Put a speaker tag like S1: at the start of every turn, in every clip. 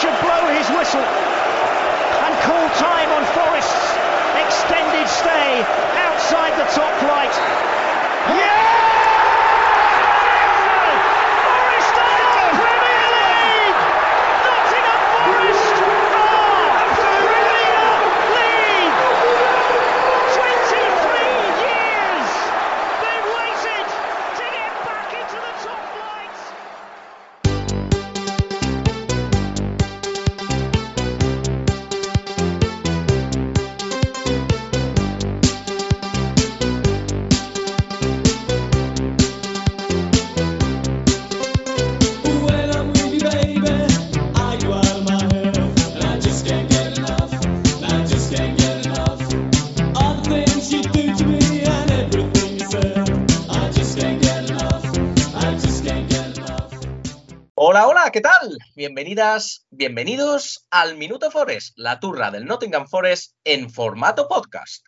S1: should blow his whistle and call time on Forest's extended stay outside the top flight. Yeah!
S2: Bienvenidas, bienvenidos al Minuto Forest, la turra del Nottingham Forest en formato podcast.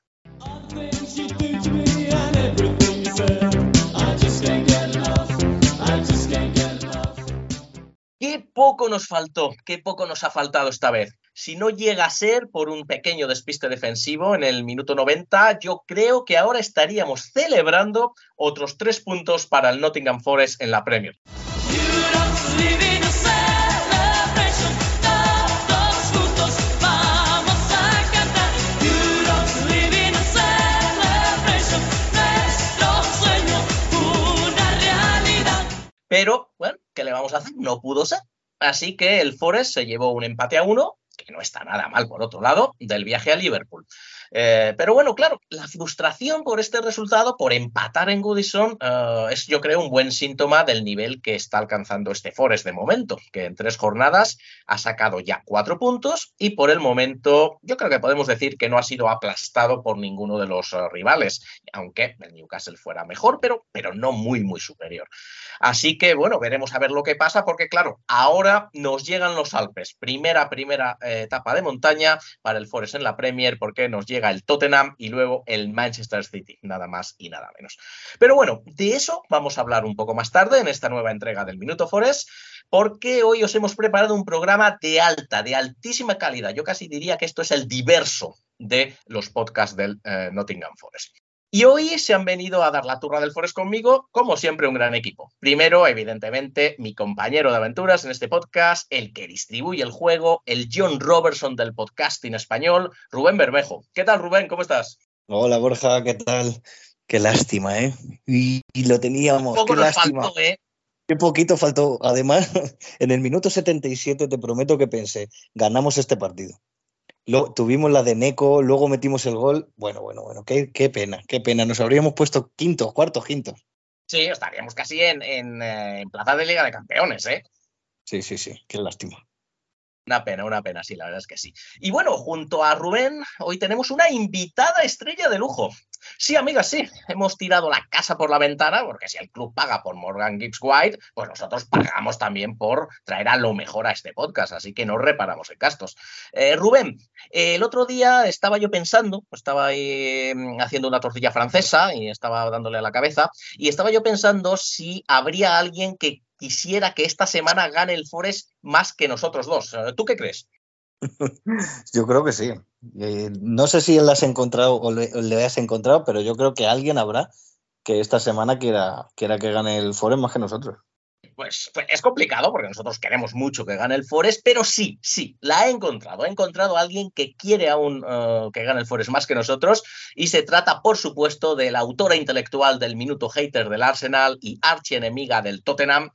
S2: Qué poco nos faltó, qué poco nos ha faltado esta vez. Si no llega a ser por un pequeño despiste defensivo en el minuto 90, yo creo que ahora estaríamos celebrando otros tres puntos para el Nottingham Forest en la Premier. Pero, bueno, ¿qué le vamos a hacer? No pudo ser. Así que el Forest se llevó un empate a uno, que no está nada mal por otro lado, del viaje a Liverpool. Eh, pero bueno, claro, la frustración por este resultado, por empatar en Goodison, eh, es yo creo un buen síntoma del nivel que está alcanzando este Forest de momento, que en tres jornadas ha sacado ya cuatro puntos y por el momento yo creo que podemos decir que no ha sido aplastado por ninguno de los eh, rivales, aunque el Newcastle fuera mejor, pero, pero no muy, muy superior. Así que bueno, veremos a ver lo que pasa, porque claro, ahora nos llegan los Alpes, primera, primera eh, etapa de montaña para el Forest en la Premier, porque nos llega el Tottenham y luego el Manchester City, nada más y nada menos. Pero bueno, de eso vamos a hablar un poco más tarde en esta nueva entrega del Minuto Forest, porque hoy os hemos preparado un programa de alta, de altísima calidad. Yo casi diría que esto es el diverso de los podcasts del eh, Nottingham Forest. Y hoy se han venido a dar la turra del Forest conmigo, como siempre, un gran equipo. Primero, evidentemente, mi compañero de aventuras en este podcast, el que distribuye el juego, el John Robertson del podcasting español, Rubén Bermejo. ¿Qué tal, Rubén? ¿Cómo estás?
S3: Hola Borja, ¿qué tal? Qué lástima, ¿eh? Y, lo teníamos,
S2: Poco
S3: qué
S2: nos
S3: lástima.
S2: faltó, ¿eh?
S3: Qué poquito faltó. Además, en el minuto 77 te prometo que pensé, ganamos este partido. Lo, tuvimos la de Neco, luego metimos el gol. Bueno, bueno, bueno, qué, qué pena, qué pena. Nos habríamos puesto quintos, cuartos, quintos.
S2: Sí, estaríamos casi en, en, eh, en plaza de Liga de Campeones, ¿eh?
S3: Sí, sí, sí, qué lástima.
S2: Una pena, una pena, sí, la verdad es que sí. Y bueno, junto a Rubén, hoy tenemos una invitada estrella de lujo. Sí, amigas, sí, hemos tirado la casa por la ventana, porque si el club paga por Morgan Gibbs White, pues nosotros pagamos también por traer a lo mejor a este podcast, así que no reparamos en gastos. Eh, Rubén, eh, el otro día estaba yo pensando, estaba ahí mm, haciendo una tortilla francesa y estaba dándole a la cabeza, y estaba yo pensando si habría alguien que quisiera que esta semana gane el Forest más que nosotros dos. Eh, ¿Tú qué crees?
S3: Yo creo que sí. Eh, no sé si la has encontrado o le, has encontrado, pero yo creo que alguien habrá que esta semana quiera, quiera que gane el Forest más que nosotros.
S2: Pues, pues es complicado porque nosotros queremos mucho que gane el Forest, pero sí, sí, la he encontrado. He encontrado a alguien que quiere aún eh, que gane el Forest más que nosotros y se trata, por supuesto, de la autora intelectual del minuto hater del Arsenal y archienemiga del Tottenham,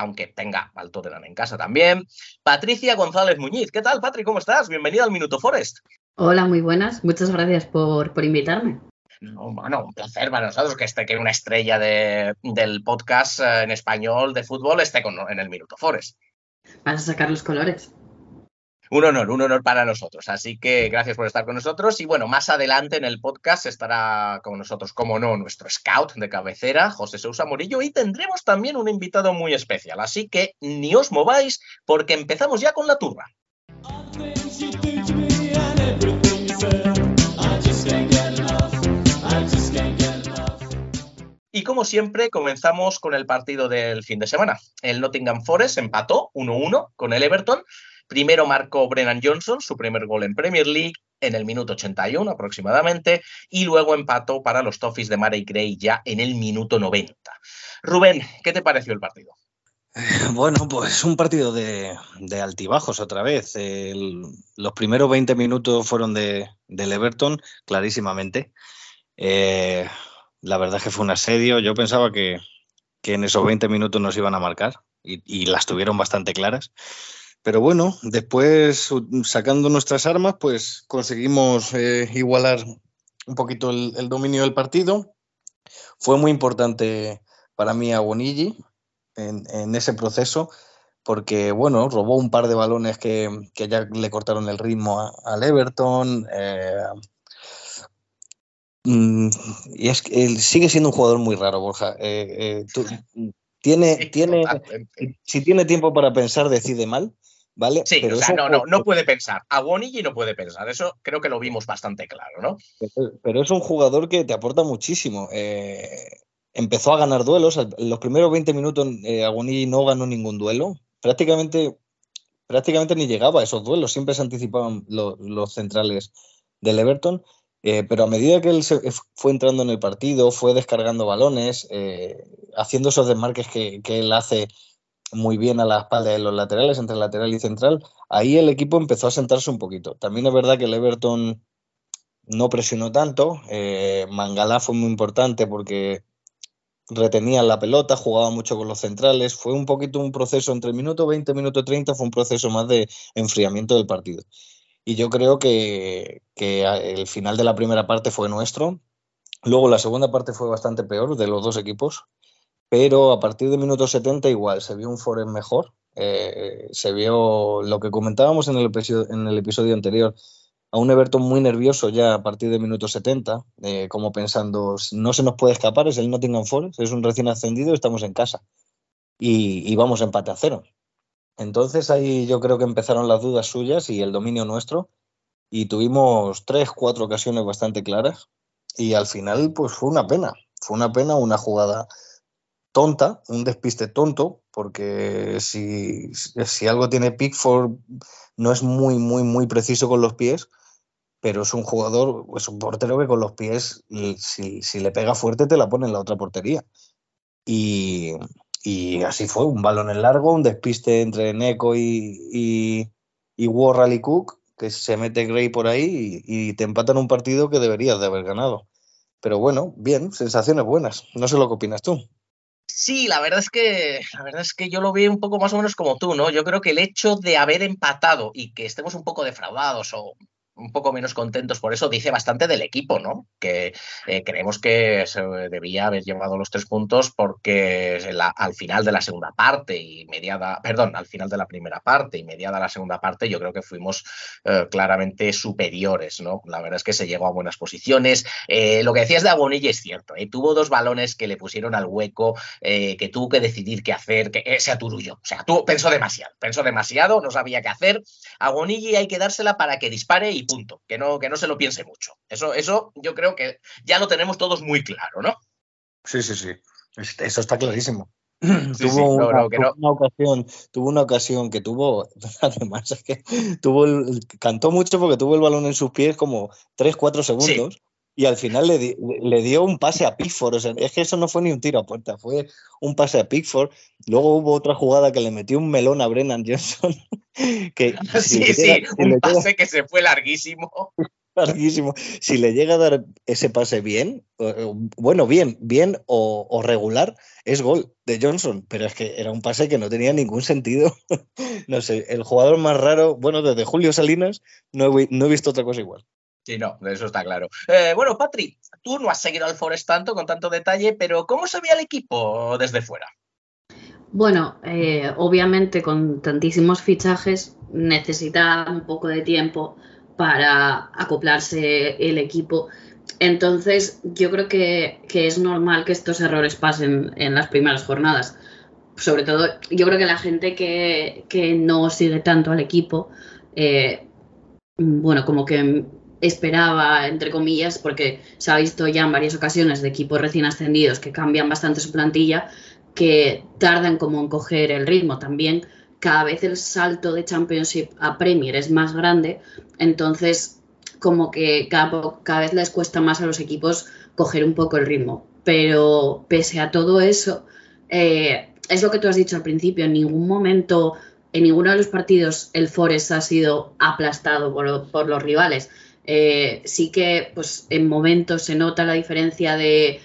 S2: aunque tenga al Tottenham en casa también, Patricia González Muñiz. ¿Qué tal, Patri? ¿Cómo estás? Bienvenida al Minuto Forest.
S4: Hola, muy buenas. Muchas gracias por, por invitarme.
S2: No, bueno, un placer para nosotros que esté que una estrella de- del podcast eh, en español de fútbol esté con- en el Minuto Forest.
S4: Vas a sacar los colores.
S2: Un honor, un honor para nosotros. Así que gracias por estar con nosotros. Y bueno, más adelante en el podcast estará con nosotros, como no, nuestro scout de cabecera, José Sousa Morillo, y tendremos también un invitado muy especial. Así que ni os mováis porque empezamos ya con la
S5: enough.
S2: Y como siempre, comenzamos con el partido del fin de semana. El Nottingham Forest empató 1-1 con el Everton. Primero marcó Brennan Johnson su primer gol en Premier League en el minuto 81 aproximadamente y luego empató para los Toffees de Murray Gray ya en el minuto 90. Rubén, ¿qué te pareció el partido?
S3: Bueno, pues un partido de, altibajos otra vez. Los primeros 20 minutos fueron de, del Everton, clarísimamente. Eh, la verdad es que fue un asedio. Yo pensaba que, en esos 20 minutos nos iban a marcar y las tuvieron bastante claras. Pero bueno, después sacando nuestras armas, pues conseguimos eh, igualar un poquito el, el dominio del partido. Fue muy importante para mí Agonigi en, en ese proceso, porque bueno, robó un par de balones que, que ya le cortaron el ritmo a- al Everton. eh, mm, y es que él sigue siendo un jugador muy raro, Borja. Eh, eh, tú- tiene, tiene, si tiene tiempo para pensar, decide mal, ¿vale?
S2: Sí,
S3: Pero
S2: o sea, no, no, no puede pensar. Agonigi no puede pensar. Eso creo que lo vimos bastante claro, ¿no?
S3: Pero, pero es un jugador que te aporta muchísimo. Eh, empezó a ganar duelos. En los primeros 20 minutos eh, Agoní no ganó ningún duelo. Prácticamente, prácticamente ni llegaba a esos duelos. Siempre se anticipaban lo- los centrales del Everton. Eh, pero a medida que él se fue entrando en el partido, fue descargando balones, eh, haciendo esos desmarques que, que él hace muy bien a la espalda de los laterales, entre lateral y central, ahí el equipo empezó a sentarse un poquito. También es verdad que el Everton no presionó tanto. Eh, Mangalá fue muy importante porque retenía la pelota, jugaba mucho con los centrales. Fue un poquito un proceso entre minuto 20 y minuto 30, fue un proceso más de enfriamiento del partido. Y yo creo que, que el final de la primera parte fue nuestro. Luego la segunda parte fue bastante peor de los dos equipos, pero a partir de minuto 70 igual se vio un Forest mejor. Eh, se vio lo que comentábamos en el episodio, en el episodio anterior, a un Everton muy nervioso ya a partir de minuto 70, eh, como pensando, no se nos puede escapar, es el Nottingham Forest, es un recién ascendido, estamos en casa y, y vamos a empate a cero. Entonces ahí yo creo que empezaron las dudas suyas y el dominio nuestro y tuvimos tres, cuatro ocasiones bastante claras y al final pues fue una pena, fue una pena una jugada tonta, un despiste tonto, porque si, si algo tiene Pickford no es muy, muy, muy preciso con los pies, pero es un jugador, es un portero que con los pies, si, si le pega fuerte, te la pone en la otra portería. Y, y así fue, un balón en largo, un despiste entre Neko y, y, y Cook, que se mete Gray por ahí y, y te empatan un partido que deberías de haber ganado. Pero bueno, bien, sensaciones buenas. No sé lo que opinas tú.
S2: Sí, la verdad es que la verdad es que yo lo vi un poco más o menos como tú, ¿no? Yo creo que el hecho de haber empatado y que estemos un poco defraudados o un poco menos contentos por eso dice bastante del equipo, ¿no? Que eh, creemos que se debía haber llevado los tres puntos porque al final de la segunda parte y mediada, perdón, al final de la primera parte y mediada la segunda parte, yo creo que fuimos eh, claramente superiores, ¿no? La verdad es que se llegó a buenas posiciones. Eh, lo que decías de Agonilla es cierto, tuvo dos balones que le pusieron al hueco, que tuvo que decidir qué hacer, que ese aturullo. O sea, tú pensó demasiado, pensó demasiado, no sabía qué hacer. Hay que dársela para que dispare y punto, que no, que no se lo piense mucho. Eso, eso yo creo que ya lo tenemos todos muy claro, ¿no?
S3: Sí, sí, sí. Eso está clarísimo.
S2: Sí,
S3: tuvo,
S2: sí,
S3: una,
S2: no, que
S3: tuvo
S2: no.
S3: una ocasión, tuvo una ocasión que tuvo, además es que tuvo el, cantó mucho porque tuvo el balón en sus pies como 3-4 segundos y al final le, di- le dio un pase a Pickford. O sea, es que eso no fue ni un tiro a puerta, fue un pase a Pickford. Luego hubo otra jugada que le metió un melón a Brennan Johnson. Que
S2: Sí, sí,
S3: llega- si le
S2: un
S3: llega-
S2: pase que se fue larguísimo.
S3: larguísimo. Si le llega a dar ese pase bien, bueno, bien, bien o, o regular, es gol de Johnson, pero es que era un pase que no tenía ningún sentido. No sé, el jugador más raro, bueno, desde Julio Salinas no he, no he visto otra cosa igual.
S2: Sí, no, eso está claro. Eh, bueno, Patri, tú no has seguido al Forest tanto, con tanto detalle, pero ¿cómo se veía el equipo desde fuera?
S4: Bueno, eh, obviamente con tantísimos fichajes necesita un poco de tiempo para acoplarse el equipo. Entonces, yo creo que, que es normal que estos errores pasen en las primeras jornadas. Sobre todo, yo creo que la gente que, que no sigue tanto al equipo, eh, bueno, como que esperaba, entre comillas, porque se ha visto ya en varias ocasiones de equipos recién ascendidos que cambian bastante su plantilla, que tardan como en coger el ritmo también. Cada vez el salto de Championship a Premier es más grande, entonces como que cada, vez les cuesta más a los equipos coger un poco el ritmo. Pero pese a todo eso, eh, es lo que tú has dicho al principio, en ningún momento, en ninguno de los partidos el Forest ha sido aplastado por los rivales. Eh, sí que pues en momentos se nota la diferencia de,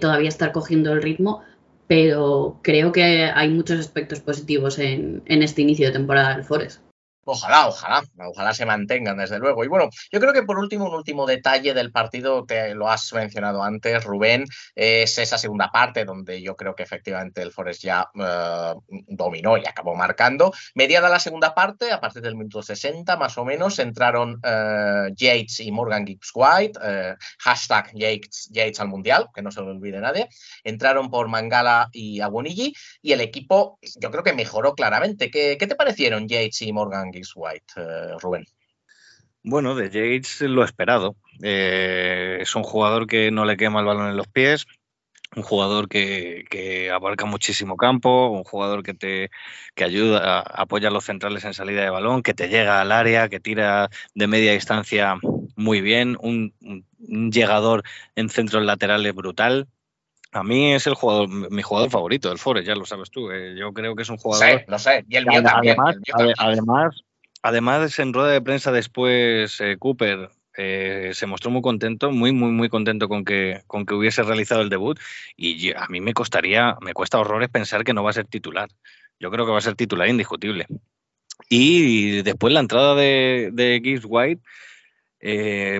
S4: todavía estar cogiendo el ritmo, pero creo que hay muchos aspectos positivos en, en este inicio de temporada del Forest.
S2: Ojalá, ojalá, ojalá se mantengan, desde luego. Y bueno, yo creo que por último, un último detalle del partido, te lo has mencionado antes, Rubén, es esa segunda parte donde yo creo que efectivamente el Forest ya uh, dominó y acabó marcando. Mediada la segunda parte, a partir del minuto 60 más o menos, entraron uh, Yates y Morgan Gibbs White, uh, hashtag Yates, al Mundial, que no se lo olvide nadie. Entraron por Mangala y Aguonigi y el equipo, yo creo que mejoró claramente. ¿Qué, qué te parecieron Yates y Morgan White, uh, Rubén?
S3: Bueno, de Yates lo esperado. Eh, es un jugador que no le quema el balón en los pies, un jugador que, abarca muchísimo campo, un jugador que te que ayuda, apoya a los centrales en salida de balón, que te llega al área, que tira de media distancia muy bien, un llegador en centros laterales brutal. A mí es el jugador, mi jugador favorito del Forest, ya lo sabes tú. Eh, yo creo que es un jugador.
S2: Lo sé, lo sé. Y el mío también.
S3: Además,
S2: el mío también.
S3: además, además, en rueda de prensa después, eh, Cooper eh, se mostró muy contento, muy, muy, muy contento con que, con que hubiese realizado el debut. Y a mí me costaría, me cuesta horrores pensar que no va a ser titular. Yo creo que va a ser titular indiscutible. Y después la entrada de, de Gibbs White,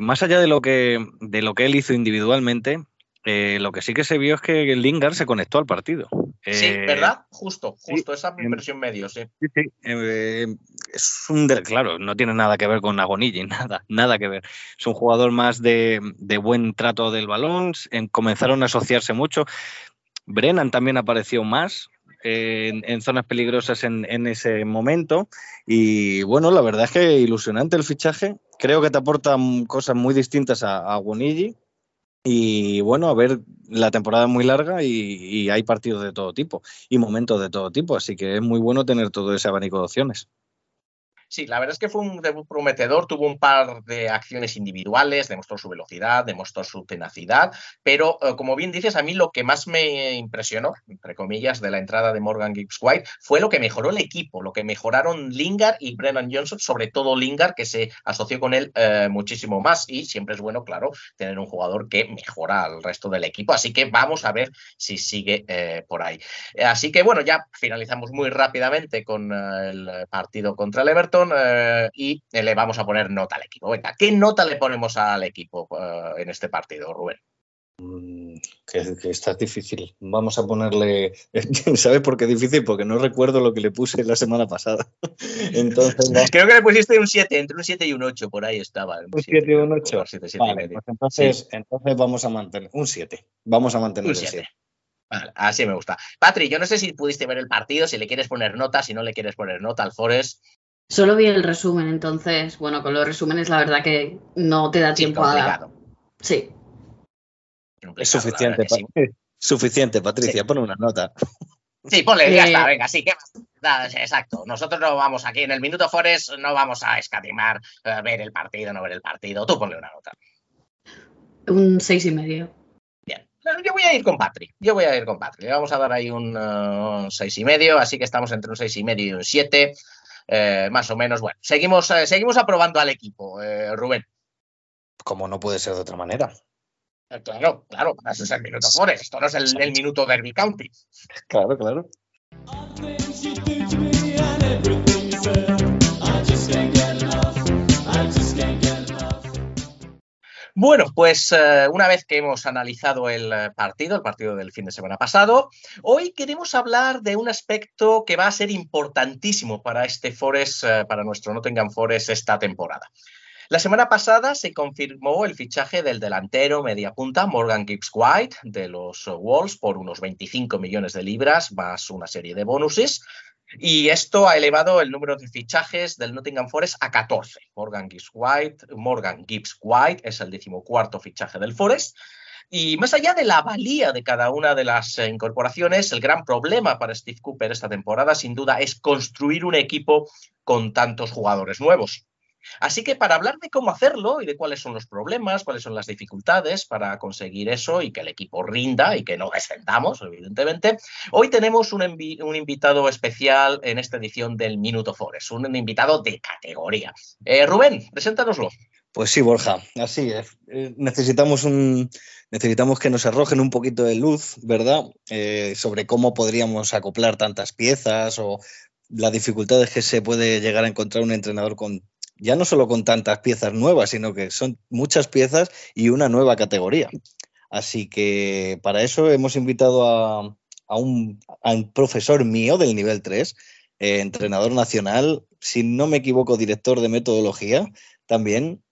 S3: más allá de lo que, de lo que él hizo individualmente, eh, lo que sí que se vio es que Lingard se conectó al partido.
S2: Sí,
S3: Eh,
S2: ¿verdad? Justo, justo,
S3: sí,
S2: esa es mi impresión medio, sí.
S3: Sí, sí. eh, es un claro, no tiene nada que ver con Agonigi, nada, nada que ver. Es un jugador más de, de buen trato del balón, en- comenzaron a asociarse mucho. Brennan también apareció más eh, en, en zonas peligrosas en, en ese momento. Y bueno, la verdad es que ilusionante el fichaje. Creo que te aporta mm, cosas muy distintas a, a. Y bueno, a ver, la temporada es muy larga y, hay partidos de todo tipo y momentos de todo tipo, así que es muy bueno tener todo ese abanico de opciones.
S2: Sí, la verdad es que fue un debut prometedor, tuvo un par de acciones individuales, demostró su velocidad, demostró su tenacidad, pero eh, como bien dices, a mí lo que más me impresionó, entre comillas, de la entrada de Morgan Gibbs White fue lo que mejoró el equipo, lo que mejoraron Lingard y Brennan Johnson, sobre todo Lingard, que se asoció con él eh, muchísimo más y siempre es bueno, claro, tener un jugador que mejora al resto del equipo, así que vamos a ver si sigue eh, por ahí. Así que bueno, ya finalizamos muy rápidamente con el partido contra el Everton eh, y le vamos a poner nota al equipo. Venga, ¿qué nota le ponemos al equipo eh, en este partido, Rubén?
S3: Mm, Que, que esta es difícil. Vamos a ponerle. ¿Sabes por qué difícil? Porque no recuerdo lo que le puse la semana pasada. Entonces,
S2: Creo que le pusiste un 7, entre un 7 y un 8, por ahí estaba.
S3: un 7 y un 8.
S2: 7, 7 y
S3: Vale, pues entonces, entonces vamos a mantener un 7. Vamos a mantener
S2: Un
S3: el
S2: 7.
S3: 7.
S2: Vale, así me gusta. Patri, yo no sé si pudiste ver el partido, si le quieres poner nota, si no le quieres poner nota al Forest.
S4: Solo vi el resumen, entonces, bueno, con los resúmenes la verdad que no te da
S2: Sí,
S4: tiempo a dar. Sí,
S2: complicado,
S3: Es suficiente,
S2: sí.
S3: Suficiente, Patricia.
S2: Sí.
S3: Pon una nota.
S2: Sí, ponle, ya
S4: Eh,
S2: está, venga, sí, ¿qué más? Exacto. Nosotros no vamos aquí en el Minuto Forest, no vamos a escatimar eh, ver el partido, no ver el partido. Tú ponle una nota.
S4: un seis y medio.
S2: Bien. Yo voy a ir con Patri. Yo voy a ir con Patri. Le vamos a dar ahí un uh, seis y medio, así que estamos entre un seis y medio y un siete. Eh, más o menos. Bueno, seguimos, eh, seguimos aprobando al equipo, eh, Rubén.
S3: Como no puede ser de otra manera.
S2: Claro, claro, para eso es el Minuto Forest. Esto no es el, el Minuto Derby County.
S3: Claro, claro.
S2: Bueno, pues eh, una vez que hemos analizado el eh, partido, el partido del fin de semana pasado, hoy queremos hablar de un aspecto que va a ser importantísimo para este Forest, eh, para nuestro Nottingham Forest esta temporada. La semana pasada se confirmó el fichaje del delantero media punta Morgan Gibbs White de los Wolves por unos 25 millones de libras más una serie de bonuses. Y esto ha elevado el número de fichajes del Nottingham Forest a 14. Morgan Gibbs White, Morgan Gibbs White es el decimocuarto fichaje del Forest. Y más allá de la valía de cada una de las eh, incorporaciones, el gran problema para Steve Cooper esta temporada, sin duda, es construir un equipo con tantos jugadores nuevos. Así que para hablar de cómo hacerlo y de cuáles son los problemas, cuáles son las dificultades para conseguir eso y que el equipo rinda y que no descendamos, evidentemente, hoy tenemos un, invitado especial en esta edición del Minuto Forest, un invitado de categoría. Eh, Rubén, preséntanoslo.
S3: Pues sí, Borja, así es. Eh, necesitamos, un, necesitamos que nos arrojen un poquito de luz, ¿verdad? Eh, sobre cómo podríamos acoplar tantas piezas o las dificultades que se puede llegar a encontrar un entrenador con ya no solo con tantas piezas nuevas, sino que son muchas piezas y una nueva categoría. Así que para eso hemos invitado a, a, un, profesor mío del nivel 3, eh, entrenador nacional, si no me equivoco, director de metodología también.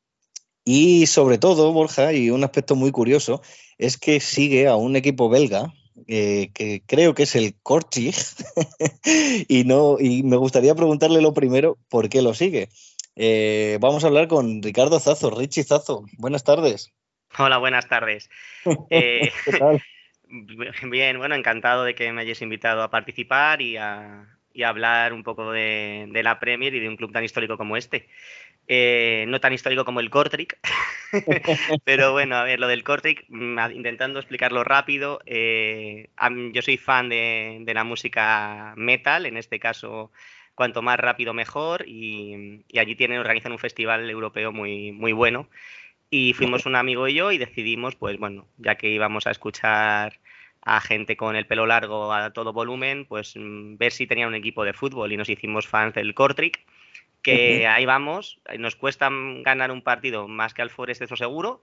S3: Y sobre todo, Borja, y un aspecto muy curioso, es que sigue a un equipo belga eh, que creo que es el Kortrijk, y, no, y me gustaría preguntarle lo primero, ¿por qué lo sigue? Eh, vamos a hablar con Ricardo Zazo, Richie Zazo. Buenas tardes.
S6: Hola, buenas tardes. Eh,
S3: ¿Qué tal?
S6: Bien, bueno, encantado de que me hayáis invitado a participar y a, y a hablar un poco de, de, la Premier y de un club tan histórico como este. Eh, no tan histórico como el Kortrijk, pero bueno, a ver, lo del Kortrijk, mm, intentando explicarlo rápido, yo soy fan de, de la música metal, en este caso cuanto más rápido mejor y, y, allí tienen, organizan un festival europeo muy, muy bueno. Y fuimos un amigo y yo y decidimos, pues bueno, ya que íbamos a escuchar a gente con el pelo largo a todo volumen, pues mm, ver si tenían un equipo de fútbol. Y nos hicimos fans del Kortrijk, que ahí vamos, nos cuesta ganar un partido más que al Forest, eso seguro,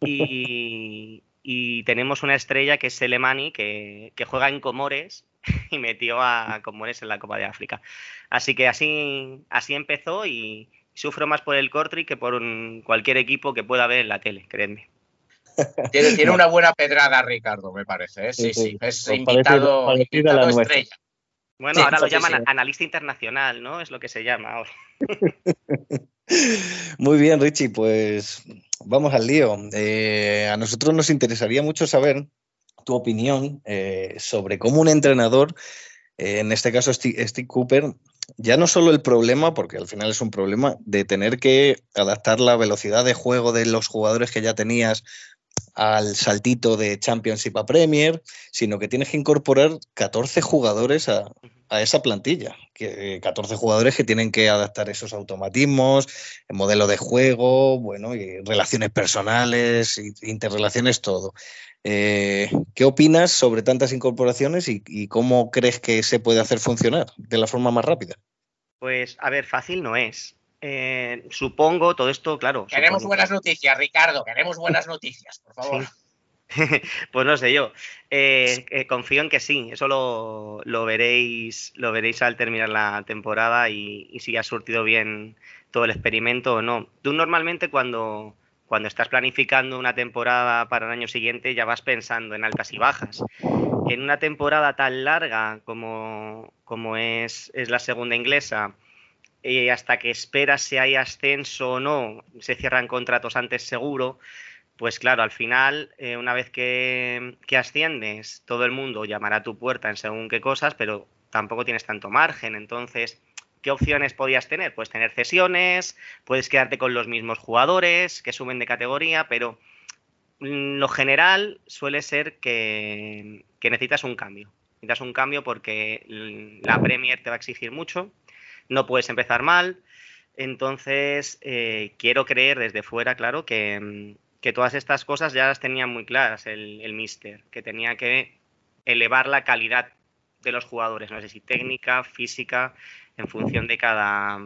S6: y, y tenemos una estrella que es Selemani, que, que juega en Comores y metió a Comores en la Copa de África. Así que así, así empezó y sufro más por el Cortri que por un, cualquier equipo que pueda ver en la tele, créanme.
S2: Tiene, tiene, una buena pedrada, Ricardo, me parece. ¿eh? Sí, sí, sí, es pues invitado,
S3: parecida,
S2: invitado
S3: la
S2: estrella.
S6: Bueno, sí, ahora lo llaman sí. analista internacional, ¿no? Es lo que se llama ahora.
S3: Muy bien, Richie, pues vamos al lío. Eh, a nosotros nos interesaría mucho saber tu opinión eh, sobre cómo un entrenador, eh, en este caso Steve, Cooper, ya no solo el problema, porque al final es un problema, de tener que adaptar la velocidad de juego de los jugadores que ya tenías al saltito de Championship a Premier, sino que tienes que incorporar 14 jugadores a, a esa plantilla. Que, 14 jugadores que tienen que adaptar esos automatismos, el modelo de juego, bueno, y relaciones personales, interrelaciones, todo. Eh, ¿Qué opinas sobre tantas incorporaciones y, y, cómo crees que se puede hacer funcionar de la forma más rápida?
S6: Pues, a ver, fácil no es. Eh, supongo todo esto, claro.
S2: Queremos buenas noticias, Ricardo, queremos buenas noticias, por favor.
S6: Sí. pues no sé yo. Eh, eh, confío en que sí. Eso lo, lo, veréis, lo veréis al terminar la temporada y, y, si ha surtido bien todo el experimento o no. Tú normalmente cuando, cuando estás planificando una temporada para el año siguiente ya vas pensando en altas y bajas. En una temporada tan larga como, como es, es la segunda inglesa, y hasta que esperas si hay ascenso o no, se cierran contratos antes seguro, pues claro, al final, eh, una vez que, que, asciendes, todo el mundo llamará a tu puerta en según qué cosas, pero tampoco tienes tanto margen. Entonces, ¿qué opciones podías tener? Puedes tener cesiones, puedes quedarte con los mismos jugadores que suben de categoría, pero lo general suele ser que, necesitas un cambio. Necesitas un cambio porque la Premier te va a exigir mucho no puedes empezar mal. Entonces, eh, quiero creer desde fuera, claro, que, que, todas estas cosas ya las tenía muy claras el Mister, que tenía que elevar la calidad de los jugadores, no sé si técnica, física, en función de cada,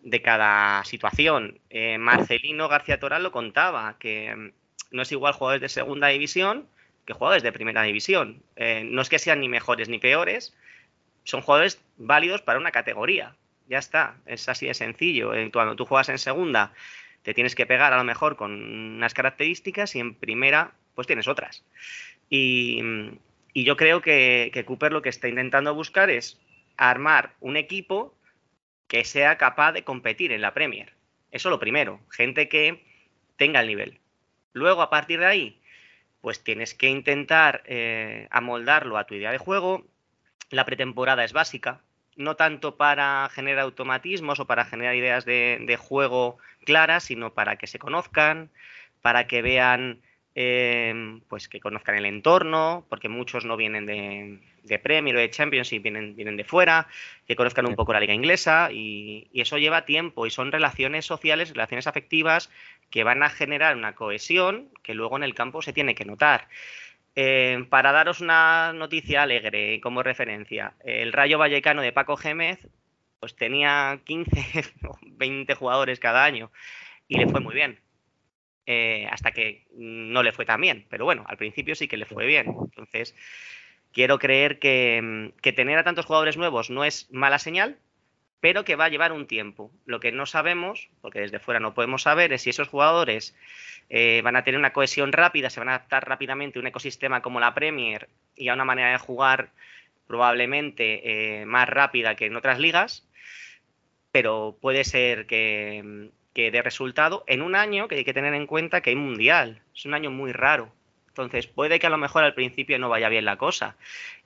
S6: de cada situación. Eh, Marcelino García Toral lo contaba, que no es igual jugadores de segunda división que jugadores de primera división. Eh, no es que sean ni mejores ni peores, son jugadores válidos para una categoría ya está, es así de sencillo. Eh, cuando tú juegas en segunda, te tienes que pegar a lo mejor con unas características y en primera, pues tienes otras. Y, y yo creo que, Cooper lo que está intentando buscar es armar un equipo que sea capaz de competir en la Premier. Eso lo primero, gente que tenga el nivel. Luego, a partir de ahí, pues tienes que intentar eh, amoldarlo a tu idea de juego. La pretemporada es básica, no tanto para generar automatismos o para generar ideas de, juego claras, sino para que se conozcan, para que vean eh, pues que conozcan el entorno, porque muchos no vienen de, de Premier o de Championship, vienen, vienen de fuera, que conozcan un poco la liga inglesa y, y, eso lleva tiempo y son relaciones sociales, relaciones afectivas que van a generar una cohesión que luego en el campo se tiene que notar. Eh, para daros una noticia alegre como referencia, el Rayo Vallecano de Paco Gémez pues tenía 15 o 20 jugadores cada año y le fue muy bien eh, hasta que no le fue tan bien. Pero bueno, al principio sí que le fue bien. Entonces, quiero creer que, que, tener a tantos jugadores nuevos no es mala señal, pero que va a llevar un tiempo. Lo que no sabemos, porque desde fuera no podemos saber, es si esos jugadores eh, van a tener una cohesión rápida, se van a adaptar rápidamente a un ecosistema como la Premier y a una manera de jugar probablemente eh, más rápida que en otras ligas, pero puede ser que, que dé resultado en un año que hay que tener en cuenta que hay mundial. Es un año muy raro. Entonces puede que a lo mejor al principio no vaya bien la cosa.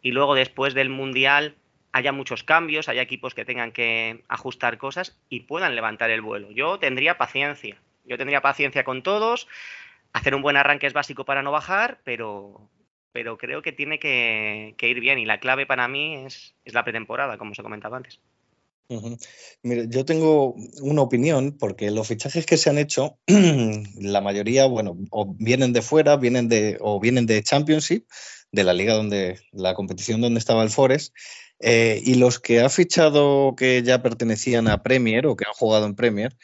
S6: Y luego después del mundial haya muchos cambios, haya equipos que tengan que ajustar cosas y puedan levantar el vuelo. Yo tendría paciencia. Yo tendría paciencia con todos. Hacer un buen arranque es básico para no bajar, pero, pero creo que tiene que, ir bien. Y la clave para mí es, es la pretemporada, como os he comentado antes.
S3: Mira, yo tengo una opinión porque los fichajes que se han hecho, la mayoría, bueno, o vienen de fuera, vienen de, o vienen de Championship, de la liga donde, la competición donde estaba el Forest, eh, y los que ha fichado que ya pertenecían a Premier o que han jugado en Premier,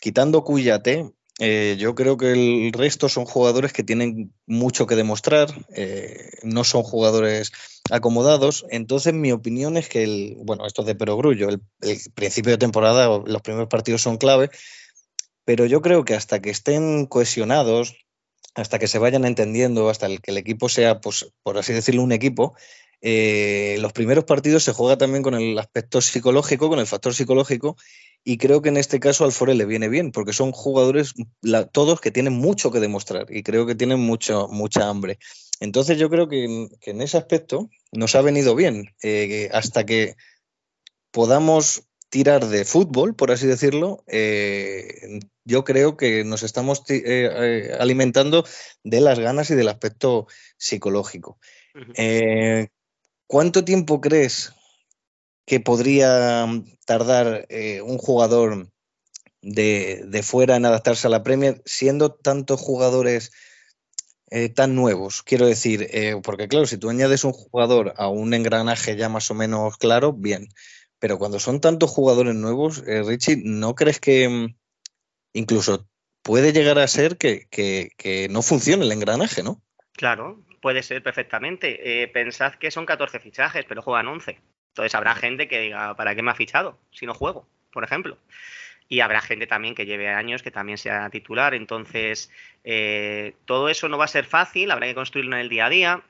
S3: quitando Cuyate, eh, yo creo que el resto son jugadores que tienen mucho que demostrar, eh, no son jugadores acomodados. Entonces, mi opinión es que, el, bueno, esto es de perogrullo, el, el principio de temporada, los primeros partidos son clave, pero yo creo que hasta que estén cohesionados, hasta que se vayan entendiendo, hasta que el equipo sea, pues, por así decirlo, un equipo, eh, los primeros partidos se juega también con el aspecto psicológico, con el factor psicológico, y creo que en este caso al Forel le viene bien, porque son jugadores la, todos que tienen mucho que demostrar y creo que tienen mucho, mucha hambre. Entonces yo creo que, que en ese aspecto nos ha venido bien, eh, hasta que podamos tirar de fútbol, por así decirlo, eh, yo creo que nos estamos alimentando de las ganas y del aspecto psicológico. ¿Cuánto tiempo crees que podría tardar eh, un jugador de, de, fuera en adaptarse a la Premier, siendo tantos jugadores eh, tan nuevos? Quiero decir, eh, porque claro, si tú añades un jugador a un engranaje ya más o menos claro, bien. Pero cuando son tantos jugadores nuevos, Richie, ¿no crees que mm, incluso puede llegar a ser que, que, que no funcione el engranaje, no?
S6: Claro, puede ser perfectamente. Eh, pensad que son 14 fichajes, pero juegan 11. Entonces habrá gente que diga, ¿para qué me ha fichado si no juego? Por ejemplo. Y habrá gente también que lleve años que también sea titular. Entonces, eh, todo eso no va a ser fácil, habrá que construirlo en el día a día.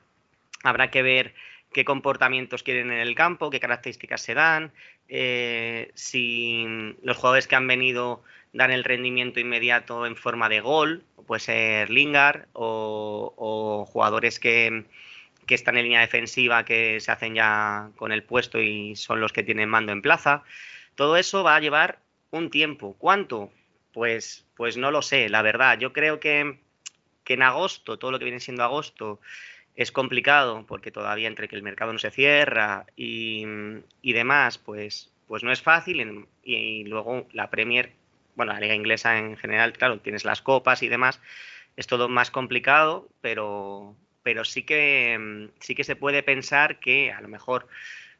S6: Habrá que ver qué comportamientos quieren en el campo, qué características se dan, eh, si los jugadores que han venido dan el rendimiento inmediato en forma de gol, puede ser Lingard o, jugadores que, que, están en línea defensiva que se hacen ya con el puesto y son los que tienen mando en plaza. Todo eso va a llevar un tiempo. ¿Cuánto? Pues, pues no lo sé, la verdad. Yo creo que, que en agosto, todo lo que viene siendo agosto, es complicado porque todavía entre que el mercado no se cierra y, y demás, pues, pues no es fácil. Y luego la Premier bueno, la liga inglesa en general, claro, tienes las copas y demás, es todo más complicado, pero, pero sí, que, sí que se puede pensar que a lo mejor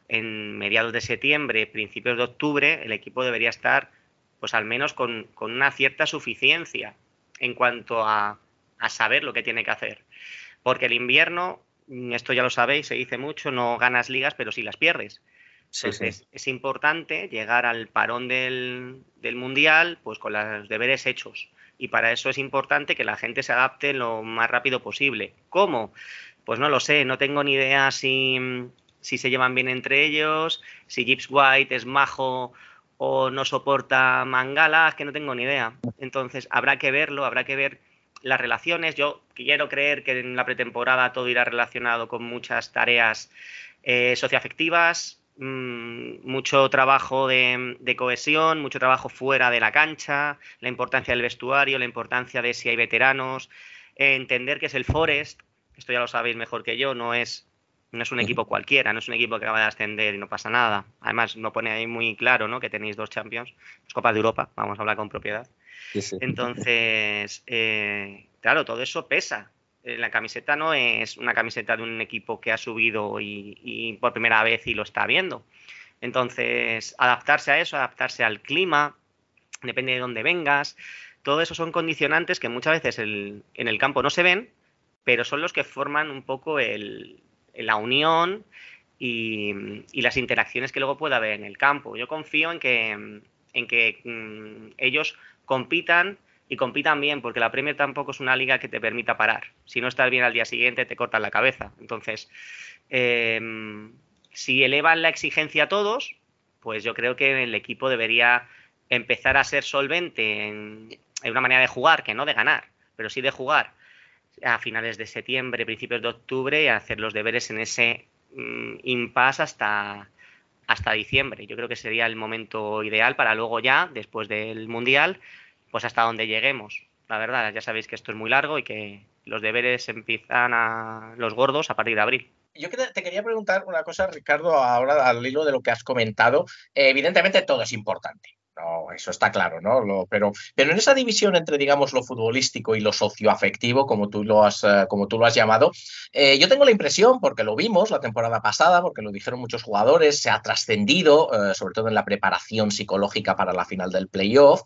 S6: en mediados de septiembre, principios de octubre, el equipo debería estar pues al menos con, con una cierta suficiencia en cuanto a, a saber lo que tiene que hacer. Porque el invierno, esto ya lo sabéis, se dice mucho, no ganas ligas, pero sí las pierdes. Sí, sí. es importante llegar al parón del, del, Mundial pues con los deberes hechos. Y para eso es importante que la gente se adapte lo más rápido posible. ¿Cómo? Pues no lo sé, no tengo ni idea si, si se llevan bien entre ellos, si Gibbs White es majo o no soporta Mangala, es que no tengo ni idea. Entonces habrá que verlo, habrá que ver las relaciones. Yo quiero creer que en la pretemporada todo irá relacionado con muchas tareas eh, socioafectivas, mmm, mucho trabajo de, de, cohesión, mucho trabajo fuera de la cancha, la importancia del vestuario, la importancia de si hay veteranos, eh, entender que es el Forest, esto ya lo sabéis mejor que yo, no es, no es un equipo cualquiera, no es un equipo que acaba de ascender y no pasa nada. Además, no pone ahí muy claro ¿no? que tenéis dos Champions, es Copa de Europa, vamos a hablar con propiedad.
S3: Sí, sí.
S6: Entonces, eh, claro, todo eso pesa. Eh, La camiseta no es una camiseta de un equipo que ha subido y, y, por primera vez y lo está viendo. Entonces, adaptarse a eso, adaptarse al clima, depende de dónde vengas. Todo eso son condicionantes que muchas veces en el campo no se ven, pero son los que forman un poco el, la unión y, las interacciones que luego pueda haber en el campo. Yo confío en que, en que mmm, ellos compitan y compitan bien, porque la Premier tampoco es una liga que te permita parar. Si no estás bien al día siguiente, te cortan la cabeza. Entonces, eh, si elevan la exigencia a todos, pues yo creo que el equipo debería empezar a ser solvente en, en una manera de jugar, que no de ganar, pero sí de jugar a finales de septiembre, principios de octubre y hacer los deberes en ese mm, impasse hasta, hasta diciembre. Yo creo que sería el momento ideal para luego ya, después del Mundial, pues hasta donde lleguemos. La verdad, ya sabéis que esto es muy largo y que los deberes empiezan a los gordos a partir de abril.
S2: Yo te quería preguntar una cosa, Ricardo, ahora al hilo de lo que has comentado. Eh, evidentemente todo es importante. No, eso está claro, ¿no? Pero, pero en esa división entre, digamos, lo futbolístico y lo socioafectivo, como tú lo has, uh, como tú lo has llamado, eh, yo tengo la impresión, porque lo vimos la temporada pasada, porque lo dijeron muchos jugadores, se ha trascendido, sobre todo en la preparación psicológica para la final del playoff,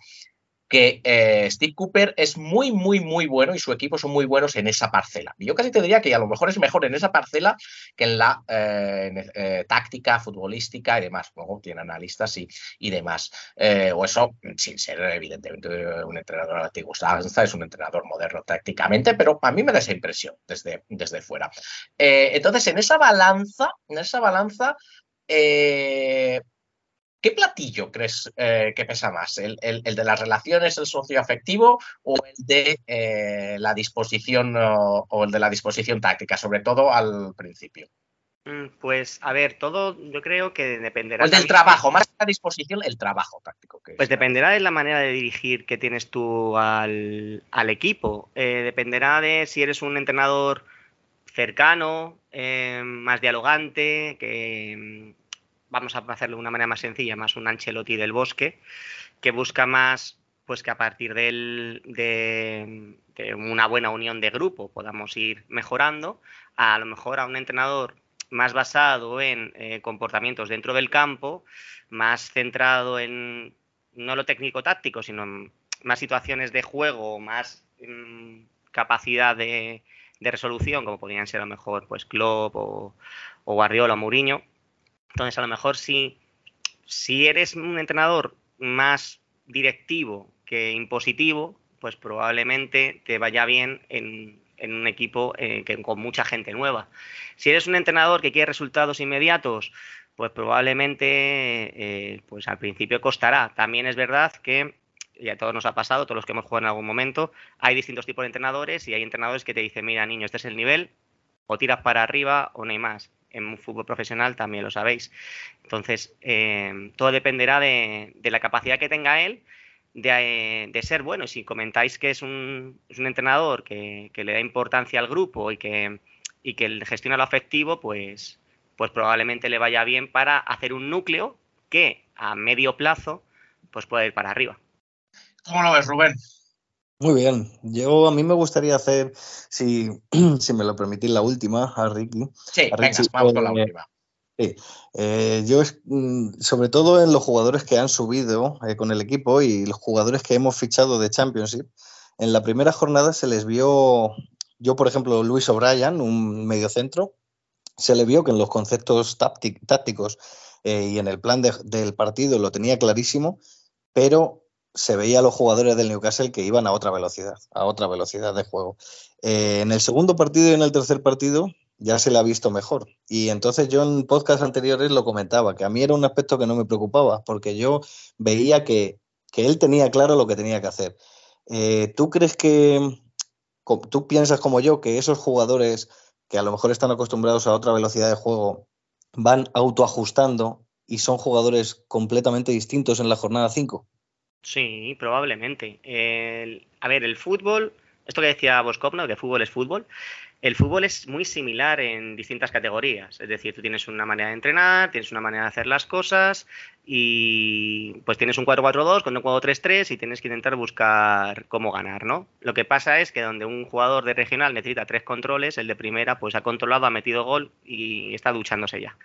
S2: que eh, Steve Cooper es muy, muy, muy bueno y su equipo son muy buenos en esa parcela. Yo casi te diría que a lo mejor es mejor en esa parcela que en la eh, eh, táctica futbolística y demás. Luego tiene analistas y, y demás. Eh, o eso, sin ser evidentemente un entrenador antiguo es un entrenador moderno tácticamente, pero a mí me da esa impresión desde, desde fuera. Entonces, en esa balanza, en esa balanza, ¿Qué platillo crees eh, que pesa más? ¿El, el, ¿El, de las relaciones, el socioafectivo o el de eh, la disposición o, o, el de la disposición táctica, sobre todo al principio?
S6: Pues a ver, todo yo creo que dependerá.
S2: O el del trabajo, más que la disposición, el trabajo táctico. Que
S6: pues dependerá de la manera de dirigir que tienes tú al, al equipo. Eh, dependerá de si eres un entrenador cercano, más dialogante, que vamos a hacerlo de una manera más sencilla, más un Ancelotti del bosque, que busca más pues que a partir del, de, una buena unión de grupo podamos ir mejorando, a, lo mejor a un entrenador más basado en eh, comportamientos dentro del campo, más centrado en no lo técnico-táctico, sino en más situaciones de juego, más mmm, capacidad de, de, resolución, como podrían ser a lo mejor pues Klopp o, o Guardiola o Mourinho, entonces, a lo mejor si, si eres un entrenador más directivo que impositivo, pues probablemente te vaya bien en, en un equipo eh, que, con mucha gente nueva. Si eres un entrenador que quiere resultados inmediatos, pues probablemente eh, pues al principio costará. También es verdad que y a todos nos ha pasado, todos los que hemos jugado en algún momento, hay distintos tipos de entrenadores y hay entrenadores que te dicen, mira niño, este es el nivel, o tiras para arriba o no hay más en fútbol profesional también lo sabéis. Entonces, eh, todo dependerá de, la capacidad que tenga él de, de, ser bueno. Si comentáis que es un, entrenador que, le da importancia al grupo y que, y que gestiona lo afectivo, pues, pues probablemente le vaya bien para hacer un núcleo que a medio plazo pues pueda ir para arriba.
S2: ¿Cómo lo ves, Rubén?
S3: Muy bien. Yo a mí me gustaría hacer, si, si me lo permitís, la última a Ricky.
S2: Sí,
S3: a
S2: Ricky, venga, vamos con la
S3: eh,
S2: última.
S3: Sí. Eh, yo, mm, sobre todo en los jugadores que han subido eh, con el equipo y los jugadores que hemos fichado de Championship, en la primera jornada se les vio, yo por ejemplo, Luis O'Brien, un mediocentro, se le vio que en los conceptos tácticos eh, y en el plan de, del partido lo tenía clarísimo, pero se veía a los jugadores del Newcastle que iban a otra velocidad, a otra velocidad de juego. Eh, en el segundo partido y en el tercer partido ya se le ha visto mejor. Y entonces yo en podcast anteriores lo comentaba, que a mí era un aspecto que no me preocupaba, porque yo veía que, que él tenía claro lo que tenía que hacer. Eh, ¿Tú crees que, tú piensas como yo, que esos jugadores que a lo mejor están acostumbrados a otra velocidad de juego van autoajustando y son jugadores completamente distintos en la jornada 5?
S6: Sí, probablemente. El- a ver, el fútbol, esto que decía Boscopno, que fútbol es fútbol, el fútbol es muy similar en distintas categorías. Es decir, tú tienes una manera de entrenar, tienes una manera de hacer las cosas y pues tienes un 4-4-2 con un 4-3-3 y tienes que intentar buscar cómo ganar, ¿no? Lo que pasa es que donde un jugador de regional necesita tres controles, el de primera pues ha controlado, ha metido gol y está duchándose ya.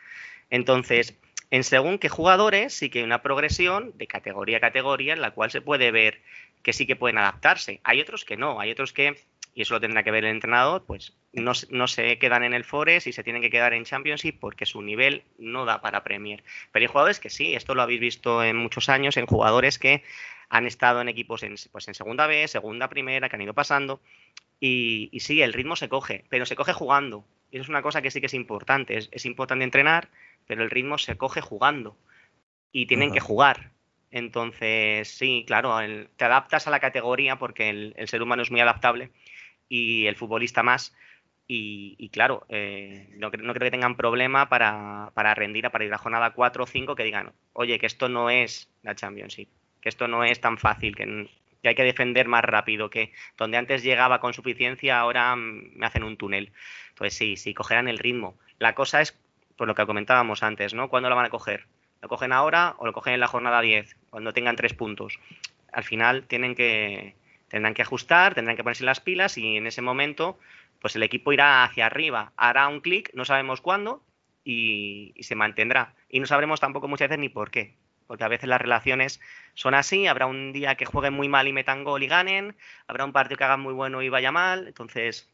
S6: Entonces, en según qué jugadores sí que hay una progresión de categoría a categoría en la cual se puede ver que sí que pueden adaptarse. Hay otros que no, hay otros que, y eso lo tendrá que ver el entrenador, pues no, no se quedan en el Forest y se tienen que quedar en Championship porque su nivel no da para Premier. Pero hay jugadores que sí, esto lo habéis visto en muchos años, en jugadores que han estado en equipos en, pues en segunda B, segunda, primera, que han ido pasando. Y, y sí, el ritmo se coge, pero se coge jugando. Y eso es una cosa que sí que es importante. Es, es importante entrenar, pero el ritmo se coge jugando. Y tienen
S3: Ajá.
S6: que jugar. Entonces, sí, claro, el- te adaptas a la categoría porque el, el ser humano es muy adaptable y el futbolista más. Y, y claro, eh, no, cre- no creo que tengan problema para, para rendir, para ir a jornada 4 o 5, que digan, oye, que esto no es la Championship, que esto no es tan fácil, que, que hay que defender más rápido, que donde antes llegaba con suficiencia, ahora mm, me hacen un túnel. Entonces sí, sí, cogerán el ritmo. La cosa es, por lo que comentábamos antes, ¿no? ¿Cuándo lo van a coger? ¿Lo cogen ahora o lo cogen en la jornada 10, cuando tengan tres puntos? Al final tienen que, tendrán que ajustar, tendrán que ponerse las pilas y en ese momento pues el equipo irá hacia arriba, hará un clic, no sabemos cuándo y, y se mantendrá. Y no sabremos tampoco muchas veces ni por qué, porque a veces las relaciones son así, habrá un día que jueguen muy mal y metan gol y ganen, habrá un partido que hagan muy bueno y vaya mal, entonces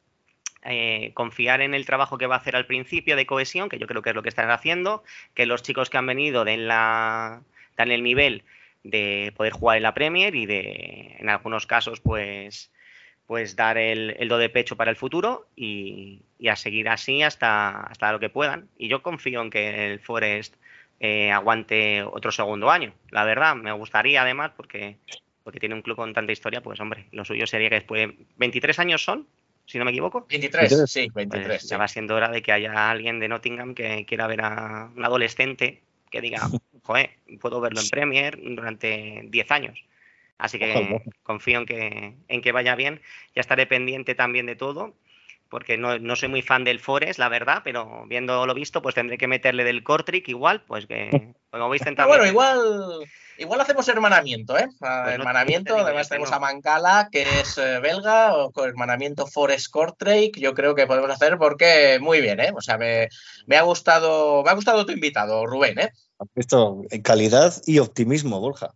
S6: eh, confiar en el trabajo que va a hacer al principio de cohesión, que yo creo que es lo que están haciendo, que los chicos que han venido den, dan el nivel de poder jugar en la Premier y de, en algunos casos, pues, pues dar el, el do de pecho para el futuro y, y a seguir así hasta, hasta lo que puedan. Y yo confío en que el Forest eh, aguante otro segundo año. La verdad, me gustaría además, porque, porque tiene un club con tanta historia, pues hombre, lo suyo sería que después de 23 años son, si no me equivoco.
S2: 23,
S3: 23.
S2: sí,
S6: Pues
S2: 23. sí.
S6: ya va siendo hora de que haya alguien de Nottingham que quiera ver a un adolescente que diga, joder, puedo verlo en Premier durante 10 años. Así que
S3: Ojalá.
S6: confío en que, en que vaya bien. Ya estaré pendiente también de todo, porque no, no soy muy fan del Forest, la verdad, pero viendo lo visto, pues tendré que meterle del Cortric igual, pues que como veis
S2: Pero
S6: intentando.
S2: bueno, igual, igual hacemos hermanamiento, ¿eh? Ah,
S6: Pues
S2: hermanamiento,
S6: no te digo
S2: además tenemos
S6: no.
S2: a Mancala, que es eh, belga, o con hermanamiento Forest Cortrake, yo creo que podemos hacer porque muy bien, ¿eh? O sea, me, me ha gustado, me ha gustado tu invitado, Rubén, ¿eh?
S3: Esto, en calidad y optimismo, Borja.